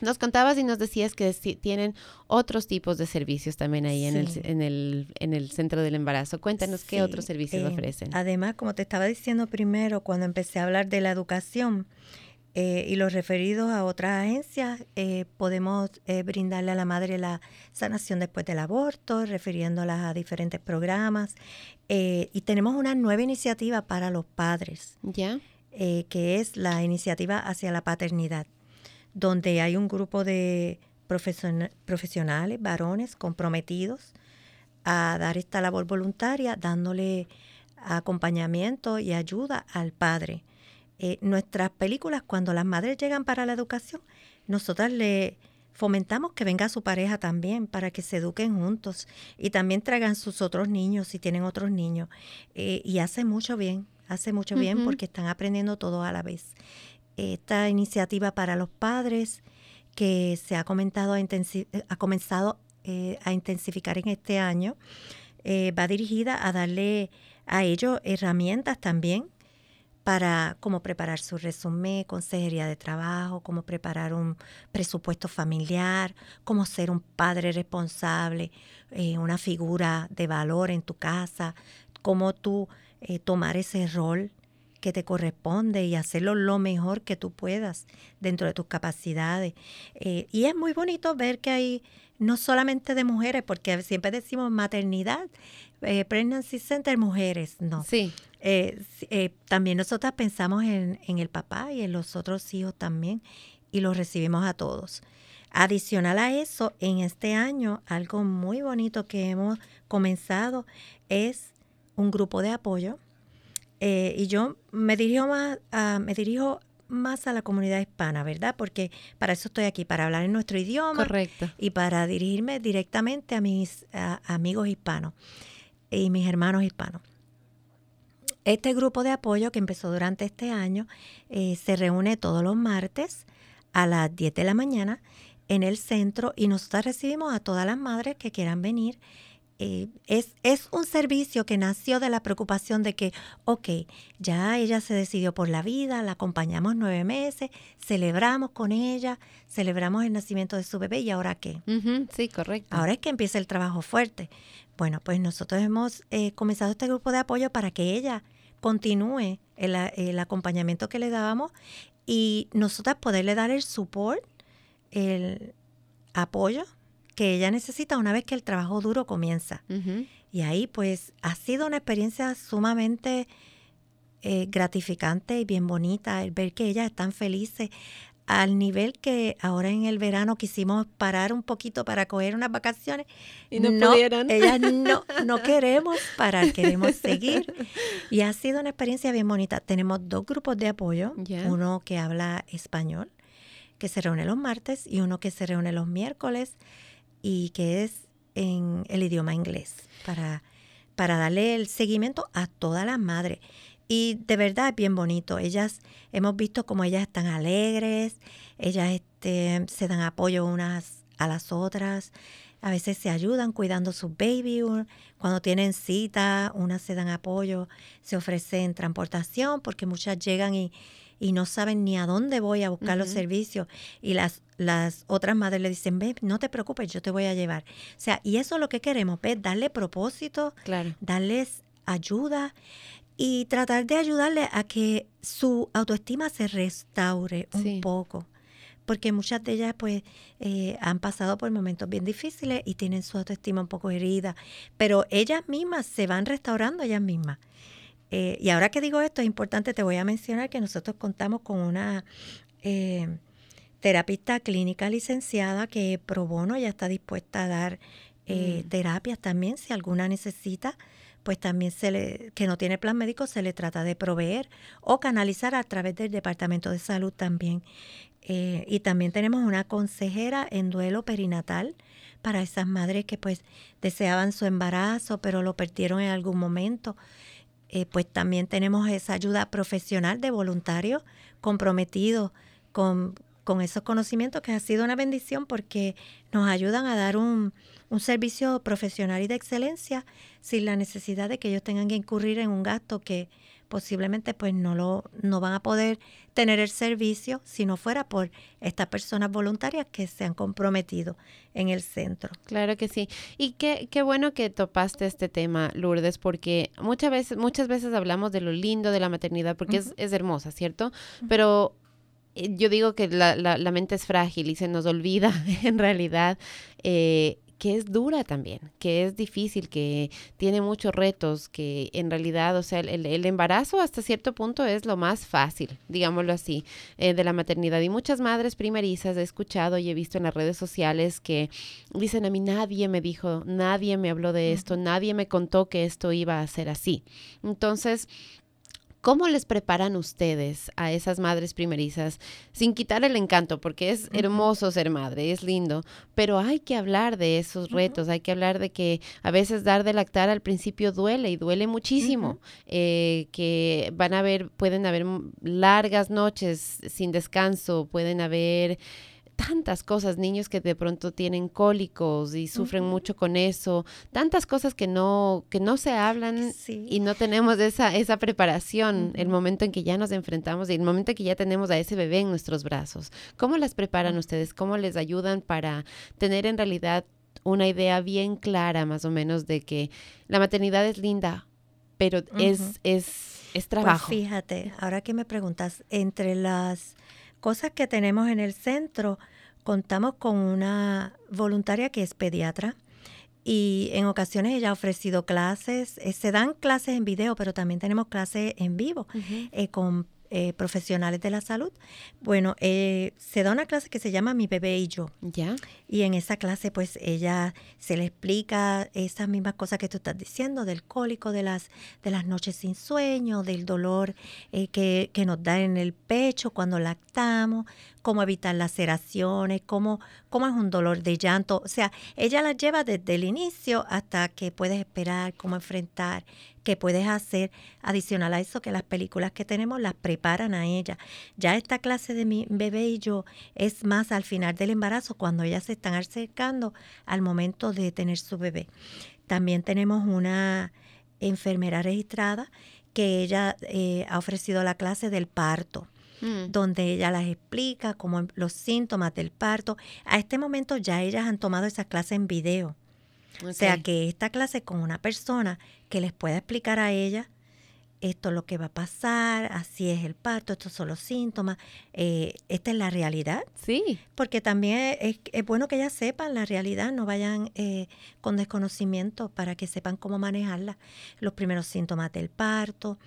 Nos contabas y nos decías que tienen otros tipos de servicios también ahí en, el, en, el, en el centro del embarazo. Cuéntanos qué otros servicios eh, ofrecen. Además, como te estaba diciendo primero, cuando empecé a hablar de la educación, eh, y los referidos a otras agencias, eh, podemos eh, brindarle a la madre la sanación después del aborto, refiriéndolas a diferentes programas. y tenemos una nueva iniciativa para los padres, ¿Ya? que es la iniciativa hacia la paternidad, donde hay un grupo de profesionales, varones comprometidos a dar esta labor voluntaria, dándole acompañamiento y ayuda al padre eh, nuestras películas, cuando las madres llegan para la educación, nosotras le fomentamos que venga su pareja también para que se eduquen juntos y también traigan sus otros niños si tienen otros niños. Eh, y hace mucho bien, hace mucho bien porque están aprendiendo todo a la vez. Esta iniciativa para los padres que se ha, comentado ha comenzado eh, a intensificar en este año, va dirigida a darle a ellos herramientas también para cómo preparar su resumen, consejería de trabajo, cómo preparar un presupuesto familiar, cómo ser un padre responsable, eh, una figura de valor en tu casa, cómo tú eh, tomar ese rol que te corresponde y hacerlo lo mejor que tú puedas dentro de tus capacidades. Eh, y es muy bonito ver que hay no solamente de mujeres, porque siempre decimos maternidad, eh, pregnancy center, mujeres, no. Sí. Eh, eh, también nosotras pensamos en, en, el papá y en los otros hijos también y los recibimos a todos. Adicional a eso, en este año, algo muy bonito que hemos comenzado es un grupo de apoyo. y yo me dirijo más a, me dirijo más a la comunidad hispana, ¿verdad? Porque para eso estoy aquí, para hablar en nuestro idioma Correcto. y para dirigirme directamente a mis amigos hispanos y mis hermanos hispanos. Este grupo de apoyo que empezó durante este año eh, se reúne todos los martes a las 10 de la mañana en el centro y nosotros recibimos a todas las madres que quieran venir eh, es, es, un servicio que nació de la preocupación de que, ok, ya ella se decidió por la vida, la acompañamos nueve meses, celebramos con ella, celebramos el nacimiento de su bebé y ahora qué. sí, correcto. Ahora es que empieza el trabajo fuerte. Bueno, pues nosotros hemos eh, comenzado este grupo de apoyo para que ella continúe el, el acompañamiento que le dábamos y nosotras poderle dar el support, el apoyo que ella necesita una vez que el trabajo duro comienza. Y ahí pues ha sido una experiencia sumamente eh, gratificante y bien bonita el ver que ellas están felices al nivel que ahora en el verano quisimos parar un poquito para coger unas vacaciones. Y no, pudieron. Ellas no, no *laughs* queremos parar, queremos seguir. *laughs* Y ha sido una experiencia bien bonita. Tenemos dos grupos de apoyo, uno que habla español, que se reúne los martes, y uno que se reúne los miércoles y que es en el idioma inglés para, para darle el seguimiento a todas las madres. Y de verdad es bien bonito. Ellas, hemos visto como ellas están alegres, ellas este, se dan apoyo unas a las otras, a veces se ayudan cuidando sus baby, cuando tienen cita, unas se dan apoyo, se ofrecen transportación, porque muchas llegan y, y no saben ni a dónde voy a buscar los servicios. Y las, las otras madres le dicen, ve, no te preocupes, yo te voy a llevar. O sea, y eso es lo que queremos, ¿ves? Darle propósito, darles ayuda y tratar de ayudarle a que su autoestima se restaure un poco. Porque muchas de ellas pues eh, han pasado por momentos bien difíciles y tienen su autoestima un poco herida. Pero ellas mismas se van restaurando ellas mismas. Eh, y ahora que digo esto, es importante, te voy a mencionar que nosotros contamos con una eh, terapista clínica licenciada que pro bono ya está dispuesta a dar eh, mm. terapias también, si alguna necesita, pues también se le, que no tiene plan médico, se le trata de proveer o canalizar a través del Departamento de Salud también. y también tenemos una consejera en duelo perinatal para esas madres que pues deseaban su embarazo, pero lo perdieron en algún momento. Eh, pues también tenemos esa ayuda profesional de voluntarios comprometidos con, esos conocimientos que ha sido una bendición porque nos ayudan a dar un, un, servicio profesional y de excelencia sin la necesidad de que ellos tengan que incurrir en un gasto que posiblemente pues no lo no van a poder tener el servicio si no fuera por estas personas voluntarias que se han comprometido en el centro. Claro que sí. Y qué, qué bueno que topaste este tema, Lourdes, porque muchas veces, muchas veces hablamos de lo lindo de la maternidad, porque es, es, hermosa, ¿cierto? Pero eh, yo digo que la, la, la, mente es frágil y se nos olvida *laughs* en realidad eh, que es dura también, que es difícil, que tiene muchos retos, que en realidad, o sea, el, embarazo hasta cierto punto es lo más fácil, digámoslo así, eh, de la maternidad. Y muchas madres primerizas he escuchado y he visto en las redes sociales que dicen a mí, nadie me dijo, nadie me habló de esto, nadie me contó que esto iba a ser así. Entonces, ¿Cómo les preparan ustedes a esas madres primerizas sin quitar el encanto? Porque es hermoso ser madre, es lindo, pero hay que hablar de esos retos, hay que hablar de que a veces dar de lactar al principio duele y duele muchísimo, eh, que van a haber, pueden haber largas noches sin descanso, pueden haber tantas cosas, niños que de pronto tienen cólicos y sufren mucho con eso, tantas cosas que no, que no se hablan y no tenemos esa, esa preparación, el momento en que ya nos enfrentamos y el momento en que ya tenemos a ese bebé en nuestros brazos. ¿Cómo las preparan ustedes? ¿Cómo les ayudan para tener en realidad una idea bien clara más o menos de que la maternidad es linda, pero es, es, es pues trabajo? fíjate, ahora que me preguntas, entre las cosas que tenemos en el centro, contamos con una voluntaria que es pediatra y en ocasiones ella ha ofrecido clases, eh, se dan clases en video, pero también tenemos clases en vivo eh, con eh, profesionales de la salud. Bueno, eh, se da una clase que se llama Mi bebé y yo. Ya. Y en esa clase, pues ella se le explica esas mismas cosas que tú estás diciendo, del cólico, de las, de las noches sin sueño, del dolor eh, que, que nos da en el pecho cuando lactamos, cómo evitar laceraciones, cómo, cómo es un dolor de llanto. O sea, ella la lleva desde el inicio hasta que puedes esperar, cómo enfrentar que puedes hacer adicional a eso que las películas que tenemos las preparan a ella. Ya esta clase de mi bebé y yo es más al final del embarazo cuando ellas se están acercando al momento de tener su bebé. También tenemos una enfermera registrada que ella eh, ha ofrecido la clase del parto. Mm. donde ella las explica como los síntomas del parto. A este momento ya ellas han tomado esa clase en video. O sea que esta clase con una persona que les pueda explicar a ella esto es lo que va a pasar, así es el parto, estos son los síntomas, eh, esta es la realidad. Sí. Porque también es, bueno que ellas sepan la realidad, no vayan eh, con desconocimiento para que sepan cómo manejarla, los primeros síntomas del parto,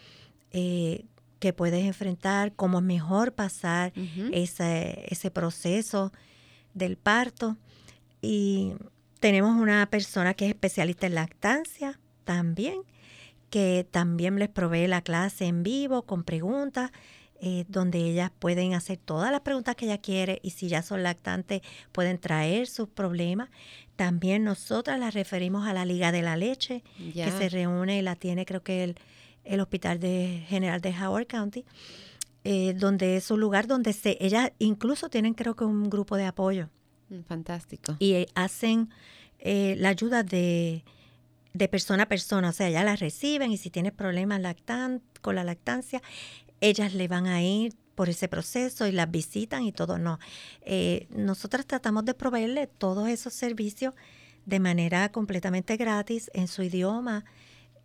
eh, que puedes enfrentar, cómo es mejor pasar ese, ese proceso del parto. Y tenemos una persona que es especialista en lactancia también, que también les provee la clase en vivo con preguntas, eh, donde ellas pueden hacer todas las preguntas que ella quiere y si ya son lactantes pueden traer sus problemas. También nosotras las referimos a la Liga de la Leche, que se reúne y la tiene creo que el, el Hospital de General de Howard County. Eh, donde es un lugar donde se, ellas incluso tienen creo que un grupo de apoyo fantástico. Y eh, hacen eh, la ayuda de, de, persona a persona, o sea, ya la reciben y si tienes problemas lactan con la lactancia, ellas le van a ir por ese proceso y las visitan y todo. No, eh, nosotras tratamos de proveerle todos esos servicios de manera completamente gratis en su idioma.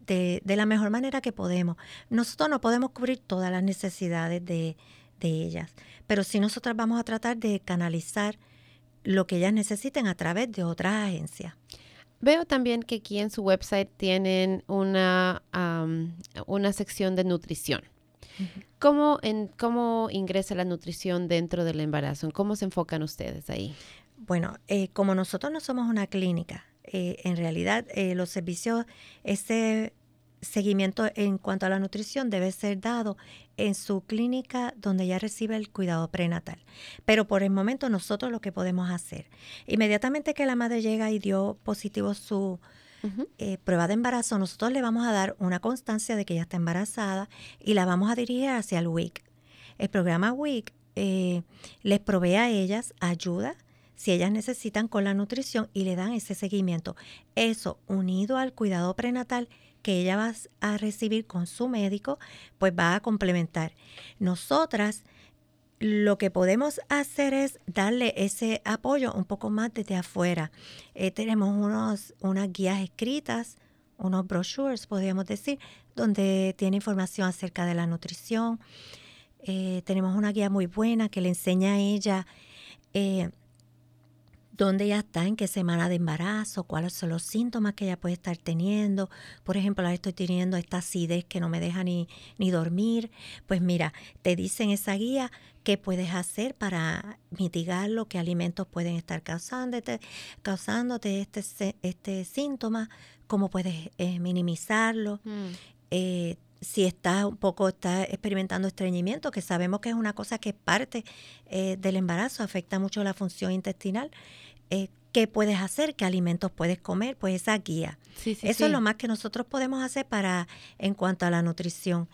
De, de la mejor manera que podemos. Nosotros no podemos cubrir todas las necesidades de, de ellas, pero sí nosotras vamos a tratar de canalizar lo que ellas necesiten a través de otras agencias. Veo también que aquí en su website tienen una, una sección de nutrición. ¿Cómo, en, ¿Cómo ingresa la nutrición dentro del embarazo? ¿Cómo se enfocan ustedes ahí? Bueno, eh, como nosotros no somos una clínica, eh, en realidad eh, los servicios, ese seguimiento en cuanto a la nutrición debe ser dado en su clínica donde ella recibe el cuidado prenatal. Pero por el momento nosotros lo que podemos hacer, inmediatamente que la madre llega y dio positivo su eh, prueba de embarazo, nosotros le vamos a dar una constancia de que ella está embarazada y la vamos a dirigir hacia el WIC. El programa WIC eh, les provee a ellas ayuda si ellas necesitan con la nutrición y le dan ese seguimiento. Eso unido al cuidado prenatal que ella va a recibir con su médico, pues va a complementar. Nosotras lo que podemos hacer es darle ese apoyo un poco más desde afuera. Eh, tenemos unos, unas guías escritas, unos brochures, podríamos decir, donde tiene información acerca de la nutrición. Eh, tenemos una guía muy buena que le enseña a ella eh, dónde ella está, en qué semana de embarazo, cuáles son los síntomas que ella puede estar teniendo. Por ejemplo, ahora estoy teniendo esta acidez que no me deja ni, ni dormir. Pues mira, te dicen esa guía qué puedes hacer para mitigarlo, qué alimentos pueden estar causándote, causándote este, este síntoma, cómo puedes eh, minimizarlo. Mm. Eh, si estás un poco está experimentando estreñimiento, que sabemos que es una cosa que es parte eh, del embarazo, afecta mucho la función intestinal, eh, qué puedes hacer, qué alimentos puedes comer, pues esa guía. Eso es lo más que nosotros podemos hacer para en cuanto a la nutrición.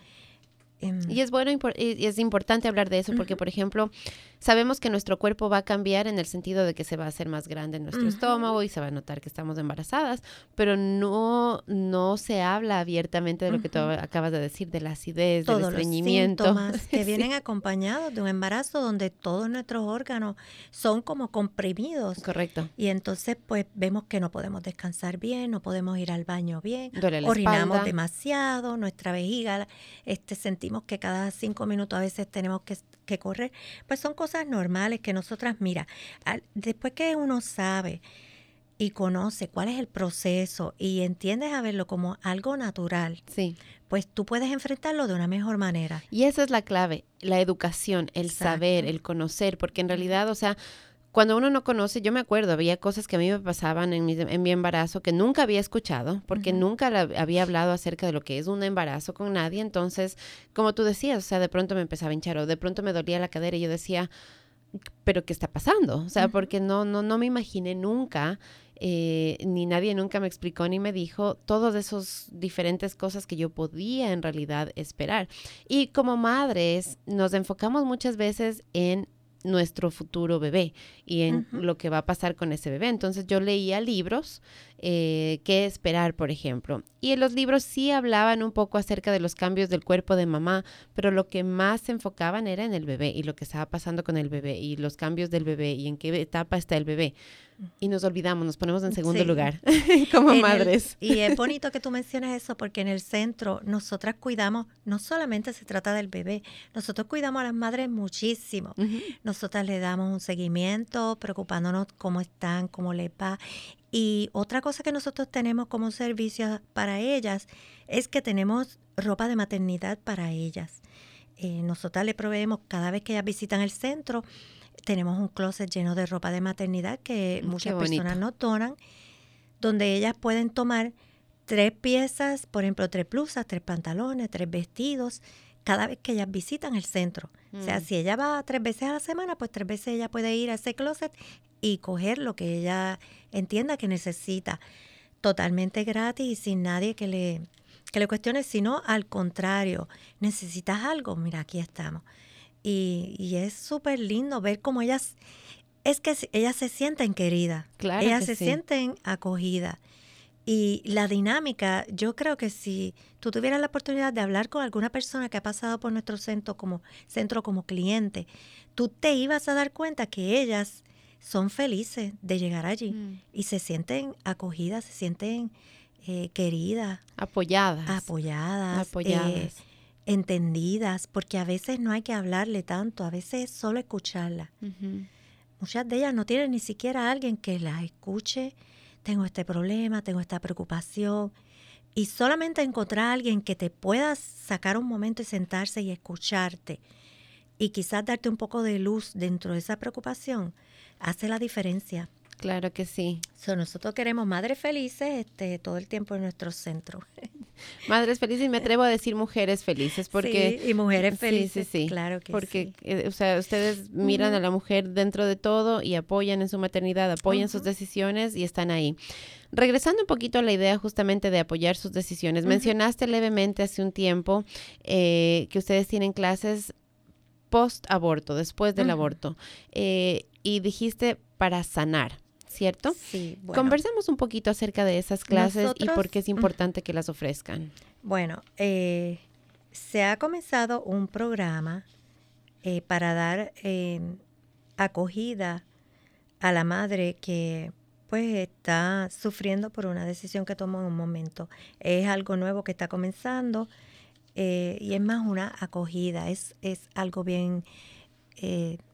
Em, y es bueno y es importante hablar de eso porque, por ejemplo, sabemos que nuestro cuerpo va a cambiar en el sentido de que se va a hacer más grande en nuestro estómago y se va a notar que estamos embarazadas, pero no, no se habla abiertamente de lo que tú acabas de decir, de la acidez, del estreñimiento. Los síntomas que *laughs* vienen acompañados de un embarazo donde todos nuestros órganos son como comprimidos. Correcto. Y entonces, pues, vemos que no podemos descansar bien, no podemos ir al baño bien, orinamos demasiado, nuestra vejiga, este, sentimos que cada cinco minutos a veces tenemos que, que correr. Pues son cosas normales que nosotras, mira, después que uno sabe y conoce cuál es el proceso y entiendes a verlo como algo natural, sí. pues tú puedes enfrentarlo de una mejor manera. Y esa es la clave, la educación, el saber, el conocer, porque en realidad, o sea, cuando uno no conoce, yo me acuerdo, había cosas que a mí me pasaban en mi, en mi embarazo que nunca había escuchado, porque nunca había hablado acerca de lo que es un embarazo con nadie. Entonces, como tú decías, o sea, de pronto me empezaba a hinchar o de pronto me dolía la cadera y yo decía, pero ¿qué está pasando? O sea, porque no, no, no me imaginé nunca, eh, ni nadie nunca me explicó ni me dijo todas esas diferentes cosas que yo podía en realidad esperar. Y como madres nos enfocamos muchas veces en nuestro futuro bebé y en lo que va a pasar con ese bebé. Entonces yo leía libros, eh, qué esperar, por ejemplo. Y en los libros sí hablaban un poco acerca de los cambios del cuerpo de mamá, pero lo que más se enfocaban era en el bebé y lo que estaba pasando con el bebé y los cambios del bebé y en qué etapa está el bebé y nos olvidamos, nos ponemos en segundo lugar *laughs* como madres. y es *laughs* bonito que tú menciones eso porque en el centro nosotras cuidamos, no solamente se trata del bebé, nosotros cuidamos a las madres muchísimo. Nosotras le damos un seguimiento, preocupándonos cómo están, cómo les va. Y otra cosa que nosotros tenemos como servicio para ellas es que tenemos ropa de maternidad para ellas. Eh, nosotras le proveemos cada vez que ellas visitan el centro, tenemos un closet lleno de ropa de maternidad que mm, muchas personas no donan, donde ellas pueden tomar tres piezas, por ejemplo, tres blusas, tres pantalones, tres vestidos, cada vez que ellas visitan el centro. O sea, mm. si ella va tres veces a la semana, pues tres veces ella puede ir a ese closet y coger lo que ella entienda que necesita, totalmente gratis y sin nadie que le, que le cuestione, sino al contrario, necesitas algo, mira, aquí estamos. Y, es súper lindo ver cómo ellas, es que ellas se sienten queridas, claro ellas se sienten acogidas. Y la dinámica, yo creo que si tú tuvieras la oportunidad de hablar con alguna persona que ha pasado por nuestro centro como, centro como cliente, tú te ibas a dar cuenta que ellas son felices de llegar allí mm. y se sienten acogidas, se sienten eh, queridas. Apoyadas. Apoyadas. Apoyadas. Eh, entendidas, porque a veces no hay que hablarle tanto, a veces es solo escucharla. Muchas de ellas no tienen ni siquiera alguien que la escuche, tengo este problema, tengo esta preocupación, y solamente encontrar a alguien que te pueda sacar un momento y sentarse y escucharte, y quizás darte un poco de luz dentro de esa preocupación, hace la diferencia. Claro que sí. nosotros queremos madres felices este, todo el tiempo en nuestro centro. *laughs* Madres felices y me atrevo a decir mujeres felices porque... Sí, y mujeres felices, sí, claro que porque, eh, o sea, ustedes miran a la mujer dentro de todo y apoyan en su maternidad, apoyan sus decisiones y están ahí. Regresando un poquito a la idea justamente de apoyar sus decisiones, mencionaste levemente hace un tiempo eh, que ustedes tienen clases post-aborto, después del aborto, eh, y dijiste para sanar. ¿Cierto? Sí. Conversemos un poquito acerca de esas clases y por qué es importante que las ofrezcan. Bueno, eh, se ha comenzado un programa eh, para dar eh, acogida a la madre que pues está sufriendo por una decisión que tomó en un momento. Es algo nuevo que está comenzando y es más una acogida, es, es algo bien,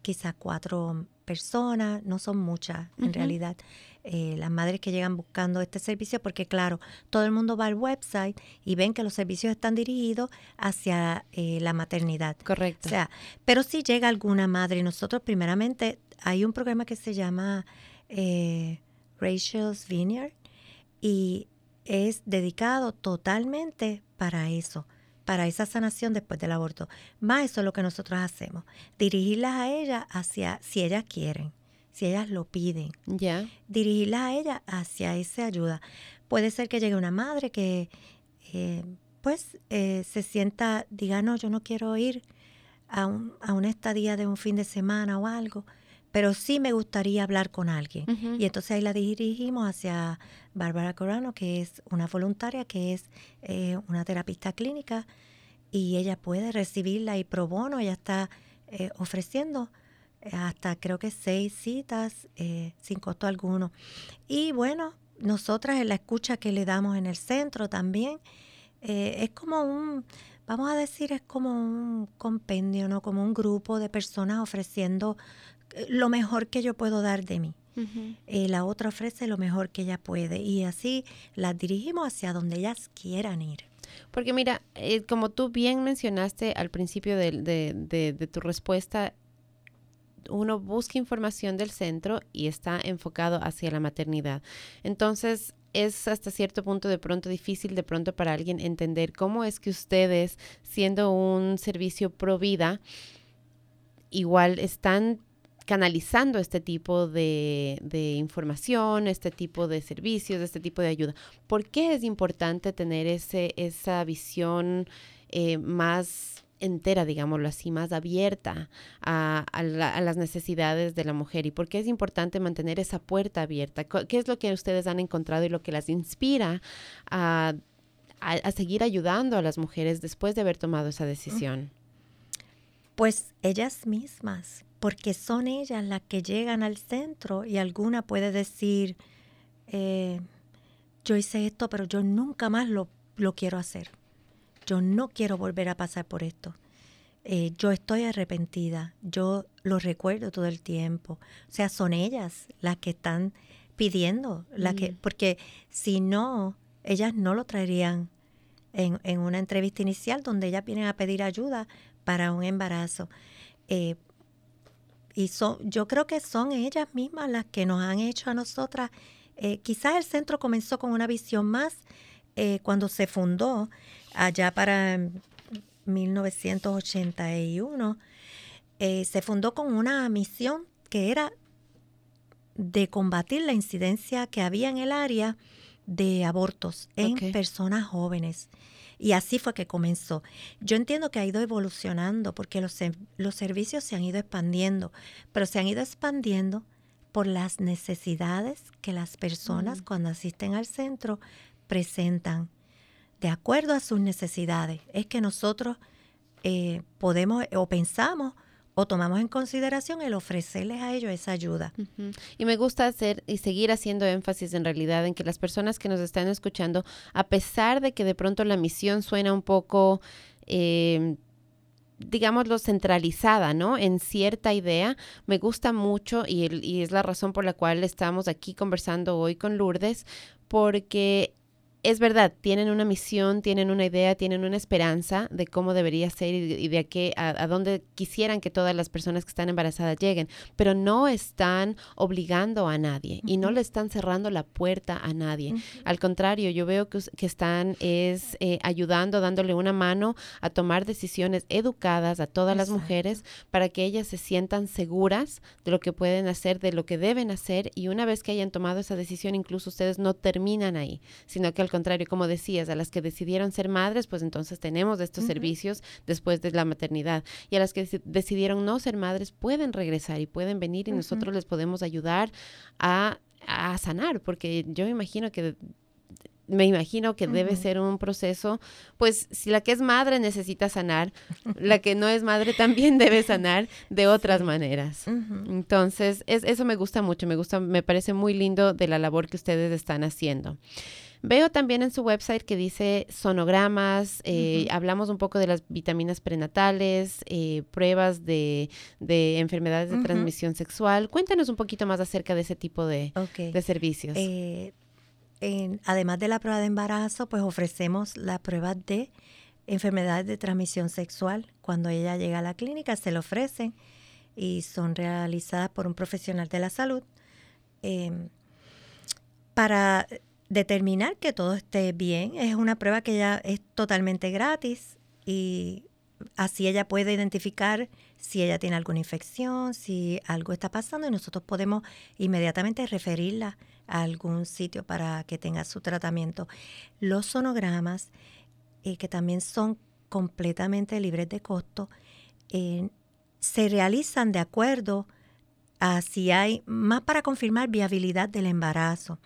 quizás cuatro personas, no son muchas en realidad, eh, las madres que llegan buscando este servicio, porque claro, todo el mundo va al website y ven que los servicios están dirigidos hacia eh, la maternidad. Correcto. O sea, pero si llega alguna madre, nosotros primeramente hay un programa que se llama eh, Rachel's Vineyard y es dedicado totalmente para eso para esa sanación después del aborto. Más eso es lo que nosotros hacemos, dirigirlas a ellas hacia, si ellas quieren, si ellas lo piden, ya dirigirlas a ellas hacia esa ayuda. Puede ser que llegue una madre que, eh, pues eh, se sienta, diga, no, yo no quiero ir a, un, a una estadía de un fin de semana o algo, pero sí me gustaría hablar con alguien. Y entonces ahí la dirigimos hacia Bárbara Corano, que es una voluntaria, que es eh, una terapista clínica, y ella puede recibirla y pro bono, ella está eh, ofreciendo eh, hasta creo que seis citas sin costo alguno. Y bueno, nosotras en la escucha que le damos en el centro también, es como un, vamos a decir, es como un compendio, ¿no? Como un grupo de personas ofreciendo lo mejor que yo puedo dar de mí. Eh, la otra ofrece lo mejor que ella puede y así las dirigimos hacia donde ellas quieran ir. Porque mira, eh, como tú bien mencionaste al principio de, de, tu respuesta, uno busca información del centro y está enfocado hacia la maternidad. Entonces, es hasta cierto punto de pronto difícil de pronto para alguien entender cómo es que ustedes, siendo un servicio pro vida, igual están canalizando este tipo de, información, este tipo de servicios, este tipo de ayuda. ¿Por qué es importante tener ese, esa visión eh, más entera, digámoslo así, más abierta a, las necesidades de la mujer y por qué es importante mantener esa puerta abierta. ¿Qué es lo que ustedes han encontrado y lo que las inspira a, a seguir ayudando a las mujeres después de haber tomado esa decisión? Pues ellas mismas, porque son ellas las que llegan al centro y alguna puede decir, eh, yo hice esto, pero yo nunca más lo, lo, quiero hacer. Yo no quiero volver a pasar por esto. Eh, yo estoy arrepentida, yo lo recuerdo todo el tiempo. O sea, son ellas las que están pidiendo, la que, mm. porque si no, ellas no lo traerían en, en, una entrevista inicial donde ellas vienen a pedir ayuda para un embarazo. Eh, y son, yo creo que son ellas mismas las que nos han hecho a nosotras. Eh, quizás el centro comenzó con una visión más eh, cuando se fundó allá para 1981. Eh, se fundó con una misión que era de combatir la incidencia que había en el área de abortos en personas jóvenes. Y así fue que comenzó. Yo entiendo que ha ido evolucionando porque los, los servicios se han ido expandiendo, pero se han ido expandiendo por las necesidades que las personas cuando asisten al centro presentan. De acuerdo a sus necesidades, es que nosotros eh, podemos o pensamos o tomamos en consideración el ofrecerles a ellos esa ayuda. Y me gusta hacer y seguir haciendo énfasis en realidad en que las personas que nos están escuchando, a pesar de que de pronto la misión suena un poco... Eh, digámoslo, centralizada, ¿no? En cierta idea. Me gusta mucho y, y, es la razón por la cual estamos aquí conversando hoy con Lourdes, porque es verdad, tienen una misión, tienen una idea, tienen una esperanza de cómo debería ser y de, a, qué, a, dónde quisieran que todas las personas que están embarazadas lleguen, pero no están obligando a nadie y no le están cerrando la puerta a nadie. Al contrario, yo veo que, que están es eh, ayudando, dándole una mano a tomar decisiones educadas a todas las mujeres para que ellas se sientan seguras de lo que pueden hacer, de lo que deben hacer y una vez que hayan tomado esa decisión, incluso ustedes no terminan ahí, sino que al contrario, como decías, a las que decidieron ser madres, pues entonces tenemos estos servicios después de la maternidad. Y a las que decidieron no ser madres, pueden regresar y pueden venir y nosotros les podemos ayudar a, a sanar, porque yo imagino que me imagino que debe ser un proceso, pues si la que es madre necesita sanar, la que no es madre también debe *laughs* sanar de otras maneras. Entonces, es, eso me gusta mucho, me gusta, me parece muy lindo de la labor que ustedes están haciendo. Veo también en su website que dice sonogramas, eh, hablamos un poco de las vitaminas prenatales, eh, pruebas de, enfermedades de transmisión sexual. Cuéntanos un poquito más acerca de ese tipo de, servicios. Eh, además de la prueba de embarazo, pues ofrecemos la prueba de enfermedades de transmisión sexual. Cuando ella llega a la clínica se le ofrecen y son realizadas por un profesional de la salud. Em, para determinar que todo esté bien. Es una prueba que ya es totalmente gratis y así ella puede identificar si ella tiene alguna infección, si algo está pasando y nosotros podemos inmediatamente referirla a algún sitio para que tenga su tratamiento. Los sonogramas eh, que también son completamente libres de costo, eh, se realizan de acuerdo a si hay, más para confirmar viabilidad del embarazo.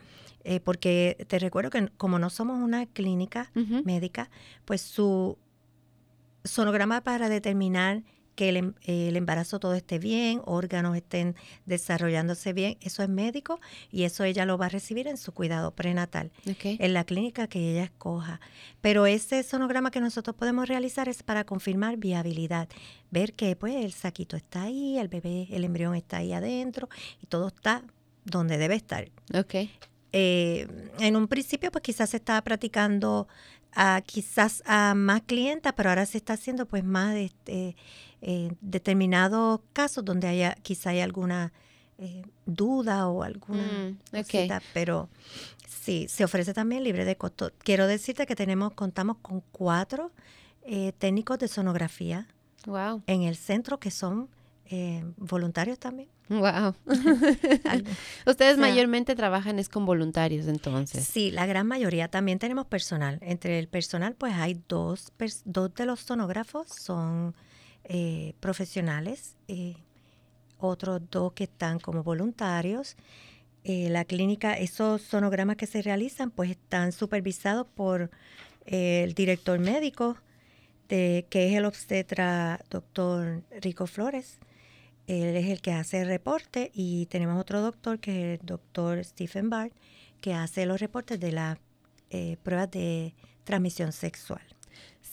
Eh, porque te recuerdo que como no somos una clínica médica, pues su sonograma para determinar que em, el, embarazo todo esté bien, órganos estén desarrollándose bien, eso es médico y eso ella lo va a recibir en su cuidado prenatal, en la clínica que ella escoja. Pero ese sonograma que nosotros podemos realizar es para confirmar viabilidad, ver que pues el saquito está ahí, el bebé, el embrión está ahí adentro y todo está donde debe estar. Okay. Eh, en un principio pues quizás se estaba practicando a, quizás a más clientas, pero ahora se está haciendo pues más este, eh, determinados casos donde haya quizá hay alguna eh, duda o alguna mm, pero sí, se ofrece también libre de costo. Quiero decirte que tenemos, contamos con cuatro eh, técnicos de sonografía wow. en el centro que son eh, voluntarios también. Wow. *laughs* Ustedes mayormente trabajan es con voluntarios entonces. Sí, la gran mayoría. También tenemos personal. Entre el personal pues hay dos, dos de los sonógrafos son eh, profesionales, eh, otros dos que están como voluntarios. la clínica, esos sonogramas que se realizan pues están supervisados por el director médico, de, que es el obstetra doctor Rico Flores. Él es el que hace el reporte y tenemos otro doctor que es el doctor Stephen Bart, que hace los reportes de las eh, pruebas de transmisión sexual.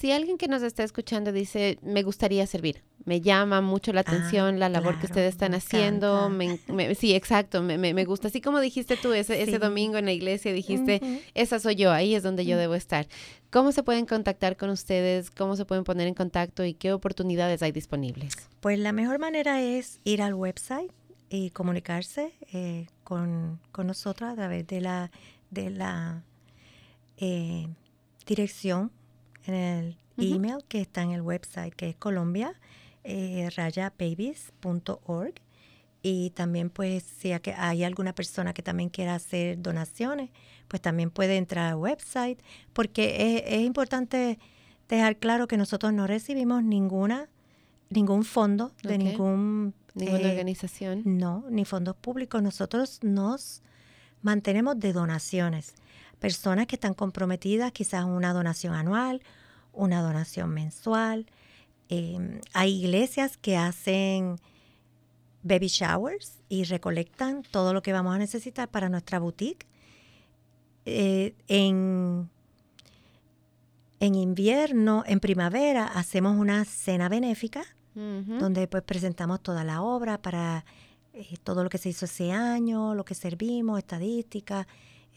Si alguien que nos está escuchando dice, me gustaría servir, me llama mucho la atención la labor que ustedes están haciendo, sí, exacto, me, gusta. Así como dijiste tú ese, ese domingo en la iglesia, dijiste, esa soy yo, ahí es donde yo debo estar. ¿Cómo se pueden contactar con ustedes? ¿Cómo se pueden poner en contacto y qué oportunidades hay disponibles? Pues la mejor manera es ir al website y comunicarse eh, con, nosotros a través de la, de la eh, dirección en el email que está en el website, que es colombia eh, rayababies.org. Y también, pues, si hay alguna persona que también quiera hacer donaciones, pues también puede entrar al website, porque es, importante dejar claro que nosotros no recibimos ninguna ningún fondo de ningún ninguna eh, organización. No, ni fondos públicos. Nosotros nos mantenemos de donaciones. Personas que están comprometidas, quizás una donación anual una donación mensual. Em, hay iglesias que hacen baby showers y recolectan todo lo que vamos a necesitar para nuestra boutique. Eh, en, en invierno, en primavera, hacemos una cena benéfica donde pues presentamos toda la obra para eh, todo lo que se hizo ese año, lo que servimos, estadísticas,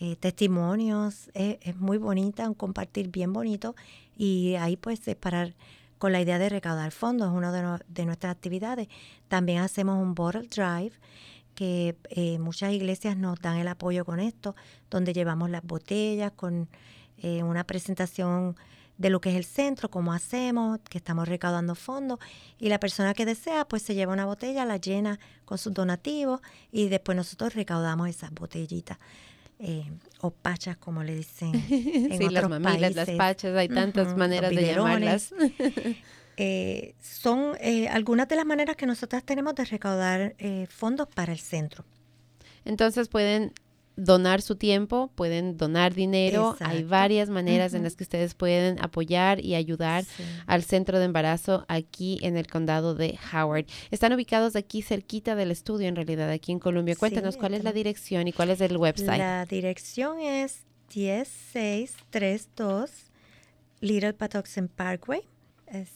eh, testimonios. es muy bonita, un compartir bien bonito y ahí pues parar con la idea de recaudar fondos, es una de, nuestras actividades. También hacemos un bottle drive que eh, muchas iglesias nos dan el apoyo con esto, donde llevamos las botellas con eh, una presentación de lo que es el centro, cómo hacemos, que estamos recaudando fondos y la persona que desea pues se lleva una botella, la llena con sus donativos y después nosotros recaudamos esas botellitas eh, o pachas, como le dicen *laughs* en sí, las mamilas, las pachas, hay tantas maneras de llamarlas. *laughs* eh, son eh, algunas de las maneras que nosotras tenemos de recaudar eh, fondos para el centro. Entonces pueden donar su tiempo, pueden donar dinero. Hay varias maneras en las que ustedes pueden apoyar y ayudar al centro de embarazo aquí en el condado de Howard. Están ubicados aquí cerquita del estudio, en realidad, aquí en Colombia. Cuéntanos cuál es la dirección y cuál es el website. La dirección es 10632 Little Patuxent Parkway.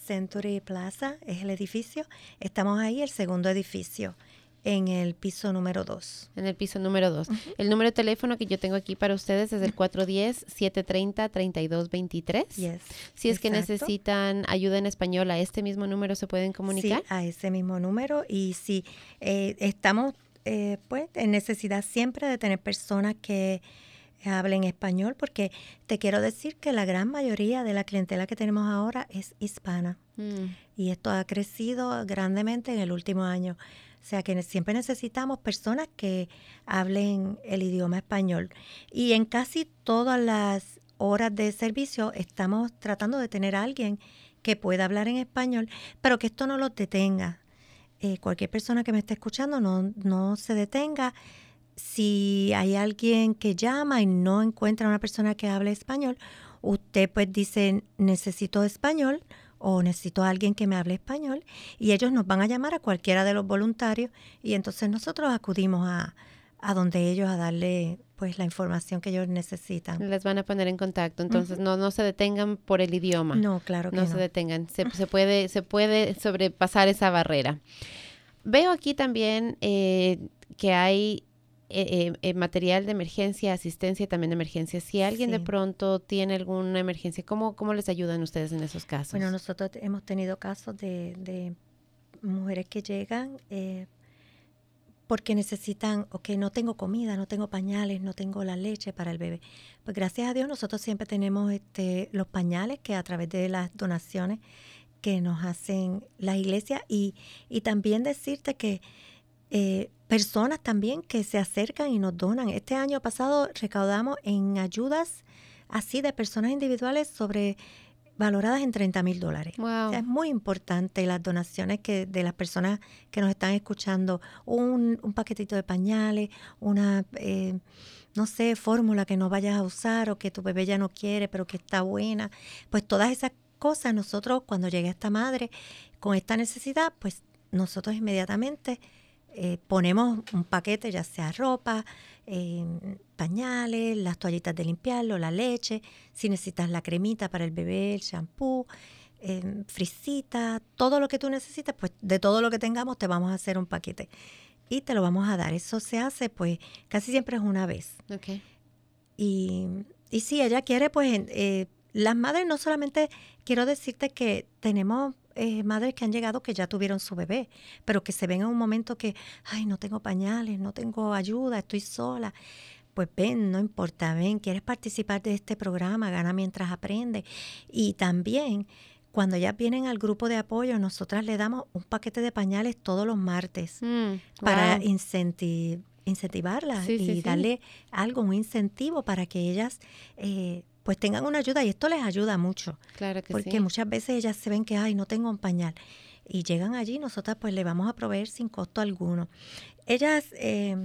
Century Plaza es el edificio. Estamos ahí, el segundo edificio en el piso número 2. En el piso número 2. El número de teléfono que yo tengo aquí para ustedes es el 410-730-3223. Yes, si es que necesitan ayuda en español, ¿a este mismo número se pueden comunicar? Sí, a ese mismo número. Y si eh, estamos eh, pues en necesidad siempre de tener personas que hablen español, porque te quiero decir que la gran mayoría de la clientela que tenemos ahora es hispana. Mm. Y esto ha crecido grandemente en el último año. O sea que siempre necesitamos personas que hablen el idioma español. Y en casi todas las horas de servicio estamos tratando de tener a alguien que pueda hablar en español, pero que esto no los detenga. Eh, cualquier persona que me esté escuchando no, no se detenga. Si hay alguien que llama y no encuentra una persona que hable español, usted pues dice necesito español o necesito a alguien que me hable español y ellos nos van a llamar a cualquiera de los voluntarios y entonces nosotros acudimos a, a donde ellos a darle pues la información que ellos necesitan. Les van a poner en contacto, entonces no, no se detengan por el idioma. No, claro que no. No se detengan, se, *laughs* se, puede, se puede sobrepasar esa barrera. Veo aquí también eh, que hay eh, eh, material de emergencia, asistencia también de emergencia. Si alguien de pronto tiene alguna emergencia, ¿cómo, ¿cómo les ayudan ustedes en esos casos? Bueno, nosotros hemos tenido casos de, de mujeres que llegan eh, porque necesitan, ok, no tengo comida, no tengo pañales, no tengo la leche para el bebé. Pues gracias a Dios nosotros siempre tenemos este, los pañales que a través de las donaciones que nos hacen las iglesias y, y también decirte que eh, personas también que se acercan y nos donan. Este año pasado recaudamos en ayudas así de personas individuales sobre valoradas en 30 mil dólares. es muy importante las donaciones que de las personas que nos están escuchando, un, un paquetito de pañales, una, eh, no sé, fórmula que no vayas a usar o que tu bebé ya no quiere, pero que está buena. Pues todas esas cosas, nosotros cuando llegue esta madre con esta necesidad, pues nosotros inmediatamente eh, ponemos un paquete, ya sea ropa, pañales, las toallitas de limpiarlo, la leche, si necesitas la cremita para el bebé, el shampoo, eh, frisita, todo lo que tú necesitas, pues de todo lo que tengamos te vamos a hacer un paquete y te lo vamos a dar. Eso se hace pues casi siempre es una vez. Okay. Y, y si ella quiere, pues eh, las madres no solamente quiero decirte que tenemos eh, madres que han llegado que ya tuvieron su bebé, pero que se ven en un momento que, ay, no tengo pañales, no tengo ayuda, estoy sola. Pues ven, no importa, ven, quieres participar de este programa, gana mientras aprende. Y también, cuando ya vienen al grupo de apoyo, nosotras le damos un paquete de pañales todos los martes mm, para incentivarlas y darle algo, un incentivo para que ellas eh, pues tengan una ayuda y esto les ayuda mucho. Claro que porque muchas veces ellas se ven que, ay, no tengo un pañal. Y llegan allí, nosotras pues le vamos a proveer sin costo alguno. Ellas, eh,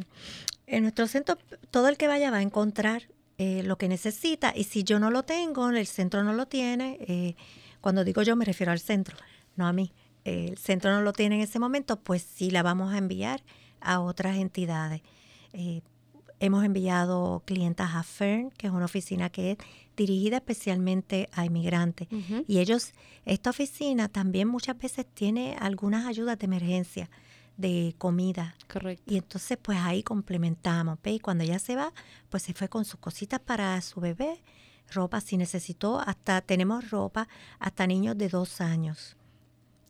en nuestro centro, todo el que vaya va a encontrar eh, lo que necesita y si yo no lo tengo, el centro no lo tiene, eh, cuando digo yo me refiero al centro, no a mí. el centro no lo tiene en ese momento, pues sí la vamos a enviar a otras entidades. Hemos enviado clientas a Fern, que es una oficina que es dirigida especialmente a inmigrantes. Y ellos, esta oficina también muchas veces tiene algunas ayudas de emergencia de comida. Correcto. Y entonces pues ahí complementamos. Y cuando ella se va, pues se fue con sus cositas para su bebé, ropa si necesitó, hasta tenemos ropa hasta niños de dos años.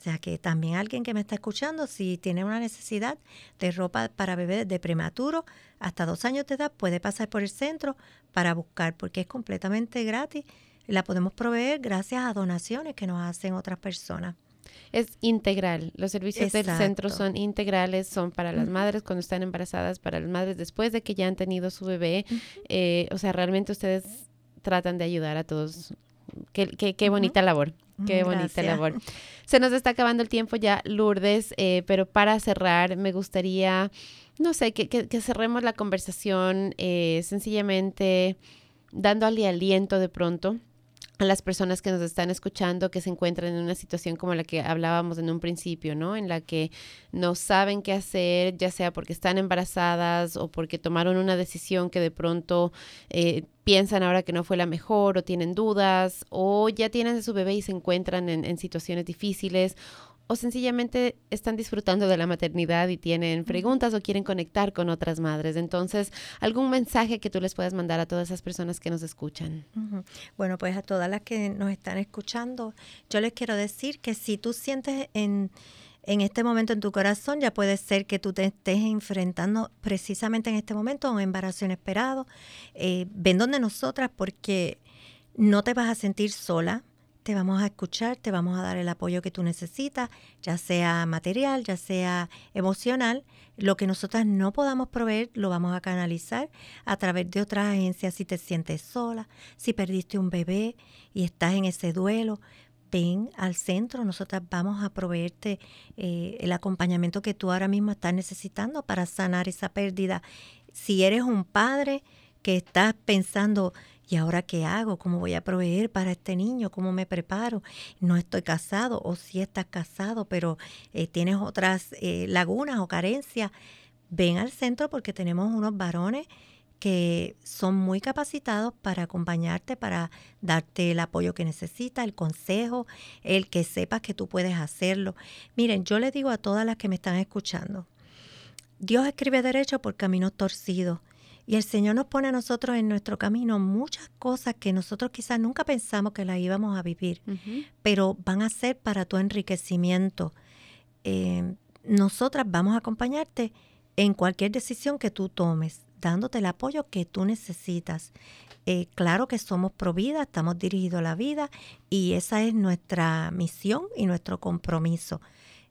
O sea que también alguien que me está escuchando, si tiene una necesidad de ropa para bebé de prematuro hasta dos años de edad, puede pasar por el centro para buscar, porque es completamente gratis. La podemos proveer gracias a donaciones que nos hacen otras personas. Es integral. Los servicios del centro son integrales, son para las madres cuando están embarazadas, para las madres después de que ya han tenido su bebé. Eh, o sea, realmente ustedes tratan de ayudar a todos. Qué, qué, bonita labor. Qué bonita labor. Se nos está acabando el tiempo ya, Lourdes, eh, pero para cerrar me gustaría, no sé, que, que, cerremos la conversación eh, sencillamente dándole aliento de pronto a las personas que nos están escuchando que se encuentran en una situación como la que hablábamos en un principio, ¿no? En la que no saben qué hacer, ya sea porque están embarazadas o porque tomaron una decisión que de pronto eh, piensan ahora que no fue la mejor o tienen dudas o ya tienen a su bebé y se encuentran en, en situaciones difíciles o sencillamente están disfrutando de la maternidad y tienen preguntas o quieren conectar con otras madres. Entonces, ¿algún mensaje que tú les puedas mandar a todas esas personas que nos escuchan? Bueno, pues a todas las que nos están escuchando, yo les quiero decir que si tú sientes en, en este momento en tu corazón, ya puede ser que tú te estés enfrentando precisamente en este momento a un embarazo inesperado. Eh, ven donde nosotras porque no te vas a sentir sola te vamos a escuchar, te vamos a dar el apoyo que tú necesitas, ya sea material, ya sea emocional. Lo que nosotras no podamos proveer lo vamos a canalizar a través de otras agencias si te sientes sola, si perdiste un bebé y estás en ese duelo. Ven al centro, nosotras vamos a proveerte eh, el acompañamiento que tú ahora mismo estás necesitando para sanar esa pérdida. Si eres un padre que estás pensando, ¿Y ahora qué hago? ¿Cómo voy a proveer para este niño? ¿Cómo me preparo? No estoy casado o si estás casado, pero eh, tienes otras eh, lagunas o carencias. Ven al centro porque tenemos unos varones que son muy capacitados para acompañarte, para darte el apoyo que necesitas, el consejo, el que sepas que tú puedes hacerlo. Miren, yo le digo a todas las que me están escuchando, Dios escribe derecho por caminos torcidos. Y el Señor nos pone a nosotros en nuestro camino muchas cosas que nosotros quizás nunca pensamos que las íbamos a vivir, pero van a ser para tu enriquecimiento. Eh, nosotras vamos a acompañarte en cualquier decisión que tú tomes, dándote el apoyo que tú necesitas. Eh, claro que somos pro vida, estamos dirigidos a la vida y esa es nuestra misión y nuestro compromiso.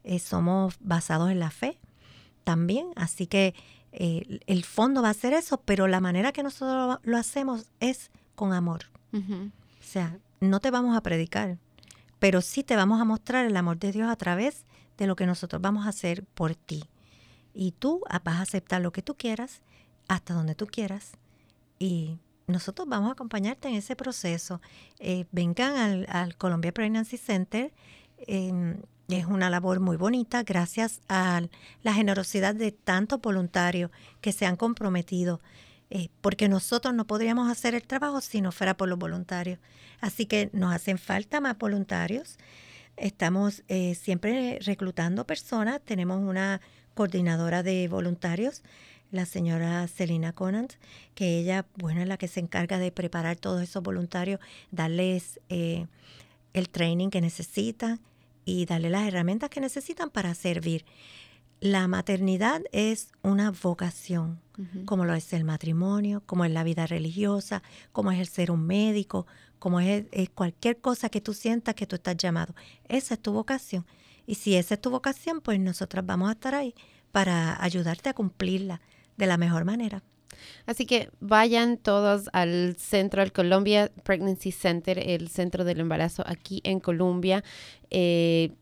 Eh, somos basados en la fe también, así que el fondo va a ser eso, pero la manera que nosotros lo hacemos es con amor. O sea, no te vamos a predicar, pero sí te vamos a mostrar el amor de Dios a través de lo que nosotros vamos a hacer por ti. Y tú vas a aceptar lo que tú quieras, hasta donde tú quieras, y nosotros vamos a acompañarte en ese proceso. Eh, vengan al, al, Columbia Pregnancy Center. Es una labor muy bonita gracias a la generosidad de tantos voluntarios que se han comprometido, eh, porque nosotros no podríamos hacer el trabajo si no fuera por los voluntarios. Así que nos hacen falta más voluntarios. Estamos eh, siempre reclutando personas. Tenemos una coordinadora de voluntarios, la señora Celina Conant, que ella, bueno, es la que se encarga de preparar todos esos voluntarios, darles eh, el training que necesitan y darle las herramientas que necesitan para servir. La maternidad es una vocación, como lo es el matrimonio, como es la vida religiosa, como es el ser un médico, como es, cualquier cosa que tú sientas que tú estás llamado. Esa es tu vocación. Y si esa es tu vocación, pues nosotras vamos a estar ahí para ayudarte a cumplirla de la mejor manera. Así que vayan todos al centro, al Columbia Pregnancy Center, el centro del embarazo aquí en Colombia. Eh,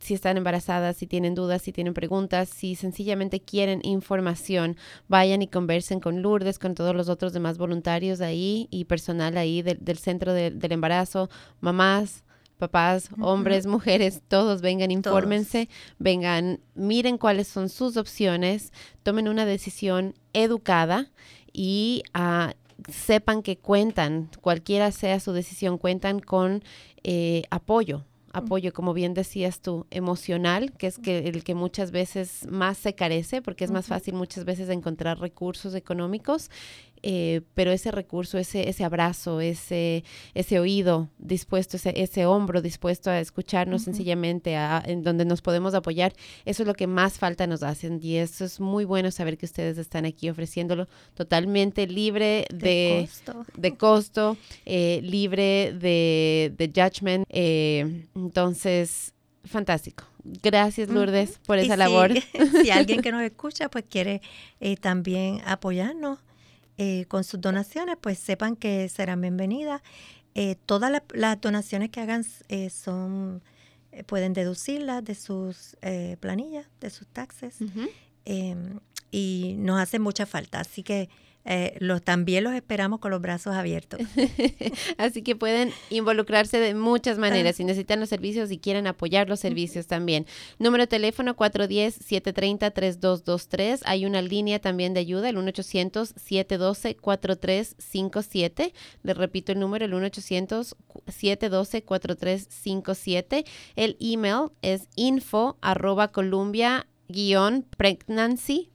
si están embarazadas, si tienen dudas, si tienen preguntas, si sencillamente quieren información, vayan y conversen con Lourdes, con todos los otros demás voluntarios ahí y personal ahí del, centro del embarazo, mamás, papás, hombres, mujeres, todos vengan, infórmense, vengan, miren cuáles son sus opciones, tomen una decisión educada y ah, sepan que cuentan, cualquiera sea su decisión, cuentan con eh, apoyo apoyo, como bien decías tú, emocional, que es que el que muchas veces más se carece, porque es más fácil muchas veces encontrar recursos económicos eh, pero ese recurso, ese, ese abrazo, ese, ese oído dispuesto, ese, ese hombro dispuesto a escucharnos sencillamente, a, en donde nos podemos apoyar, eso es lo que más falta nos hacen y eso es muy bueno saber que ustedes están aquí ofreciéndolo totalmente libre de, de costo, eh, libre de, de judgment. Eh, entonces, fantástico. Gracias, Lourdes, por esa labor. *laughs* si alguien *laughs* que nos escucha, pues quiere también apoyarnos, eh, con sus donaciones, pues sepan que serán bienvenidas. Eh, todas las donaciones que hagan eh, son pueden deducirlas de sus planillas, de sus taxes, em, y nos hace mucha falta. Así que eh, los, también los esperamos con los brazos abiertos. *laughs* Así que pueden involucrarse de muchas maneras. Si necesitan los servicios y quieren apoyar los servicios también. Número de teléfono 410-730-3223. Hay una línea también de ayuda, el 1-800-712-4357. Les repito el número, el 1-800-712-4357. El email es info arroba columbia pregnancy.org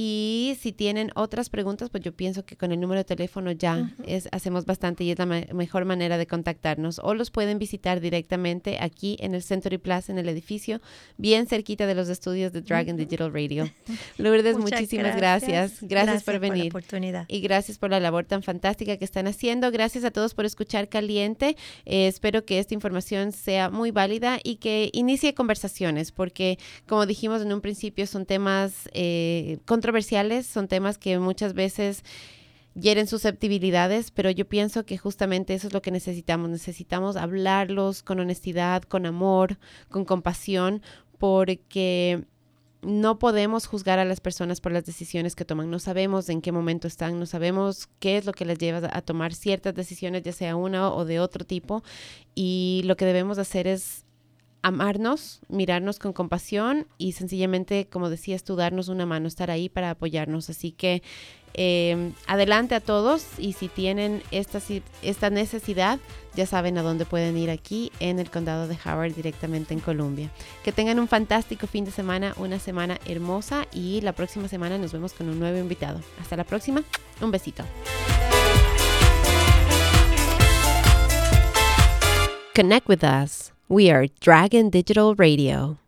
Y si tienen otras preguntas, pues yo pienso que con el número de teléfono ya es, hacemos bastante y es la mejor manera de contactarnos. O los pueden visitar directamente aquí en el Century Plaza, en el edificio, bien cerquita de los estudios de Dragon Digital Radio. *laughs* Lourdes, muchísimas gracias. Gracias, por venir. oportunidad. Y gracias por la labor tan fantástica que están haciendo. Gracias a todos por escuchar Caliente. Eh, espero que esta información sea muy válida y que inicie conversaciones, porque como dijimos en un principio, son temas eh, controversiales, son temas que muchas veces hieren susceptibilidades, pero yo pienso que justamente eso es lo que necesitamos. Necesitamos hablarlos con honestidad, con amor, con compasión, porque no podemos juzgar a las personas por las decisiones que toman. No sabemos en qué momento están, no sabemos qué es lo que les lleva a tomar ciertas decisiones, ya sea una o de otro tipo. Y lo que debemos hacer es amarnos, mirarnos con compasión y sencillamente, como decías tú, darnos una mano, estar ahí para apoyarnos. Así que em, adelante a todos y si tienen esta, esta necesidad, ya saben a dónde pueden ir aquí en el condado de Howard directamente en Columbia. Que tengan un fantástico fin de semana, una semana hermosa y la próxima semana nos vemos con un nuevo invitado. Hasta la próxima, un besito. Connect with us. We are Dragon Digital Radio.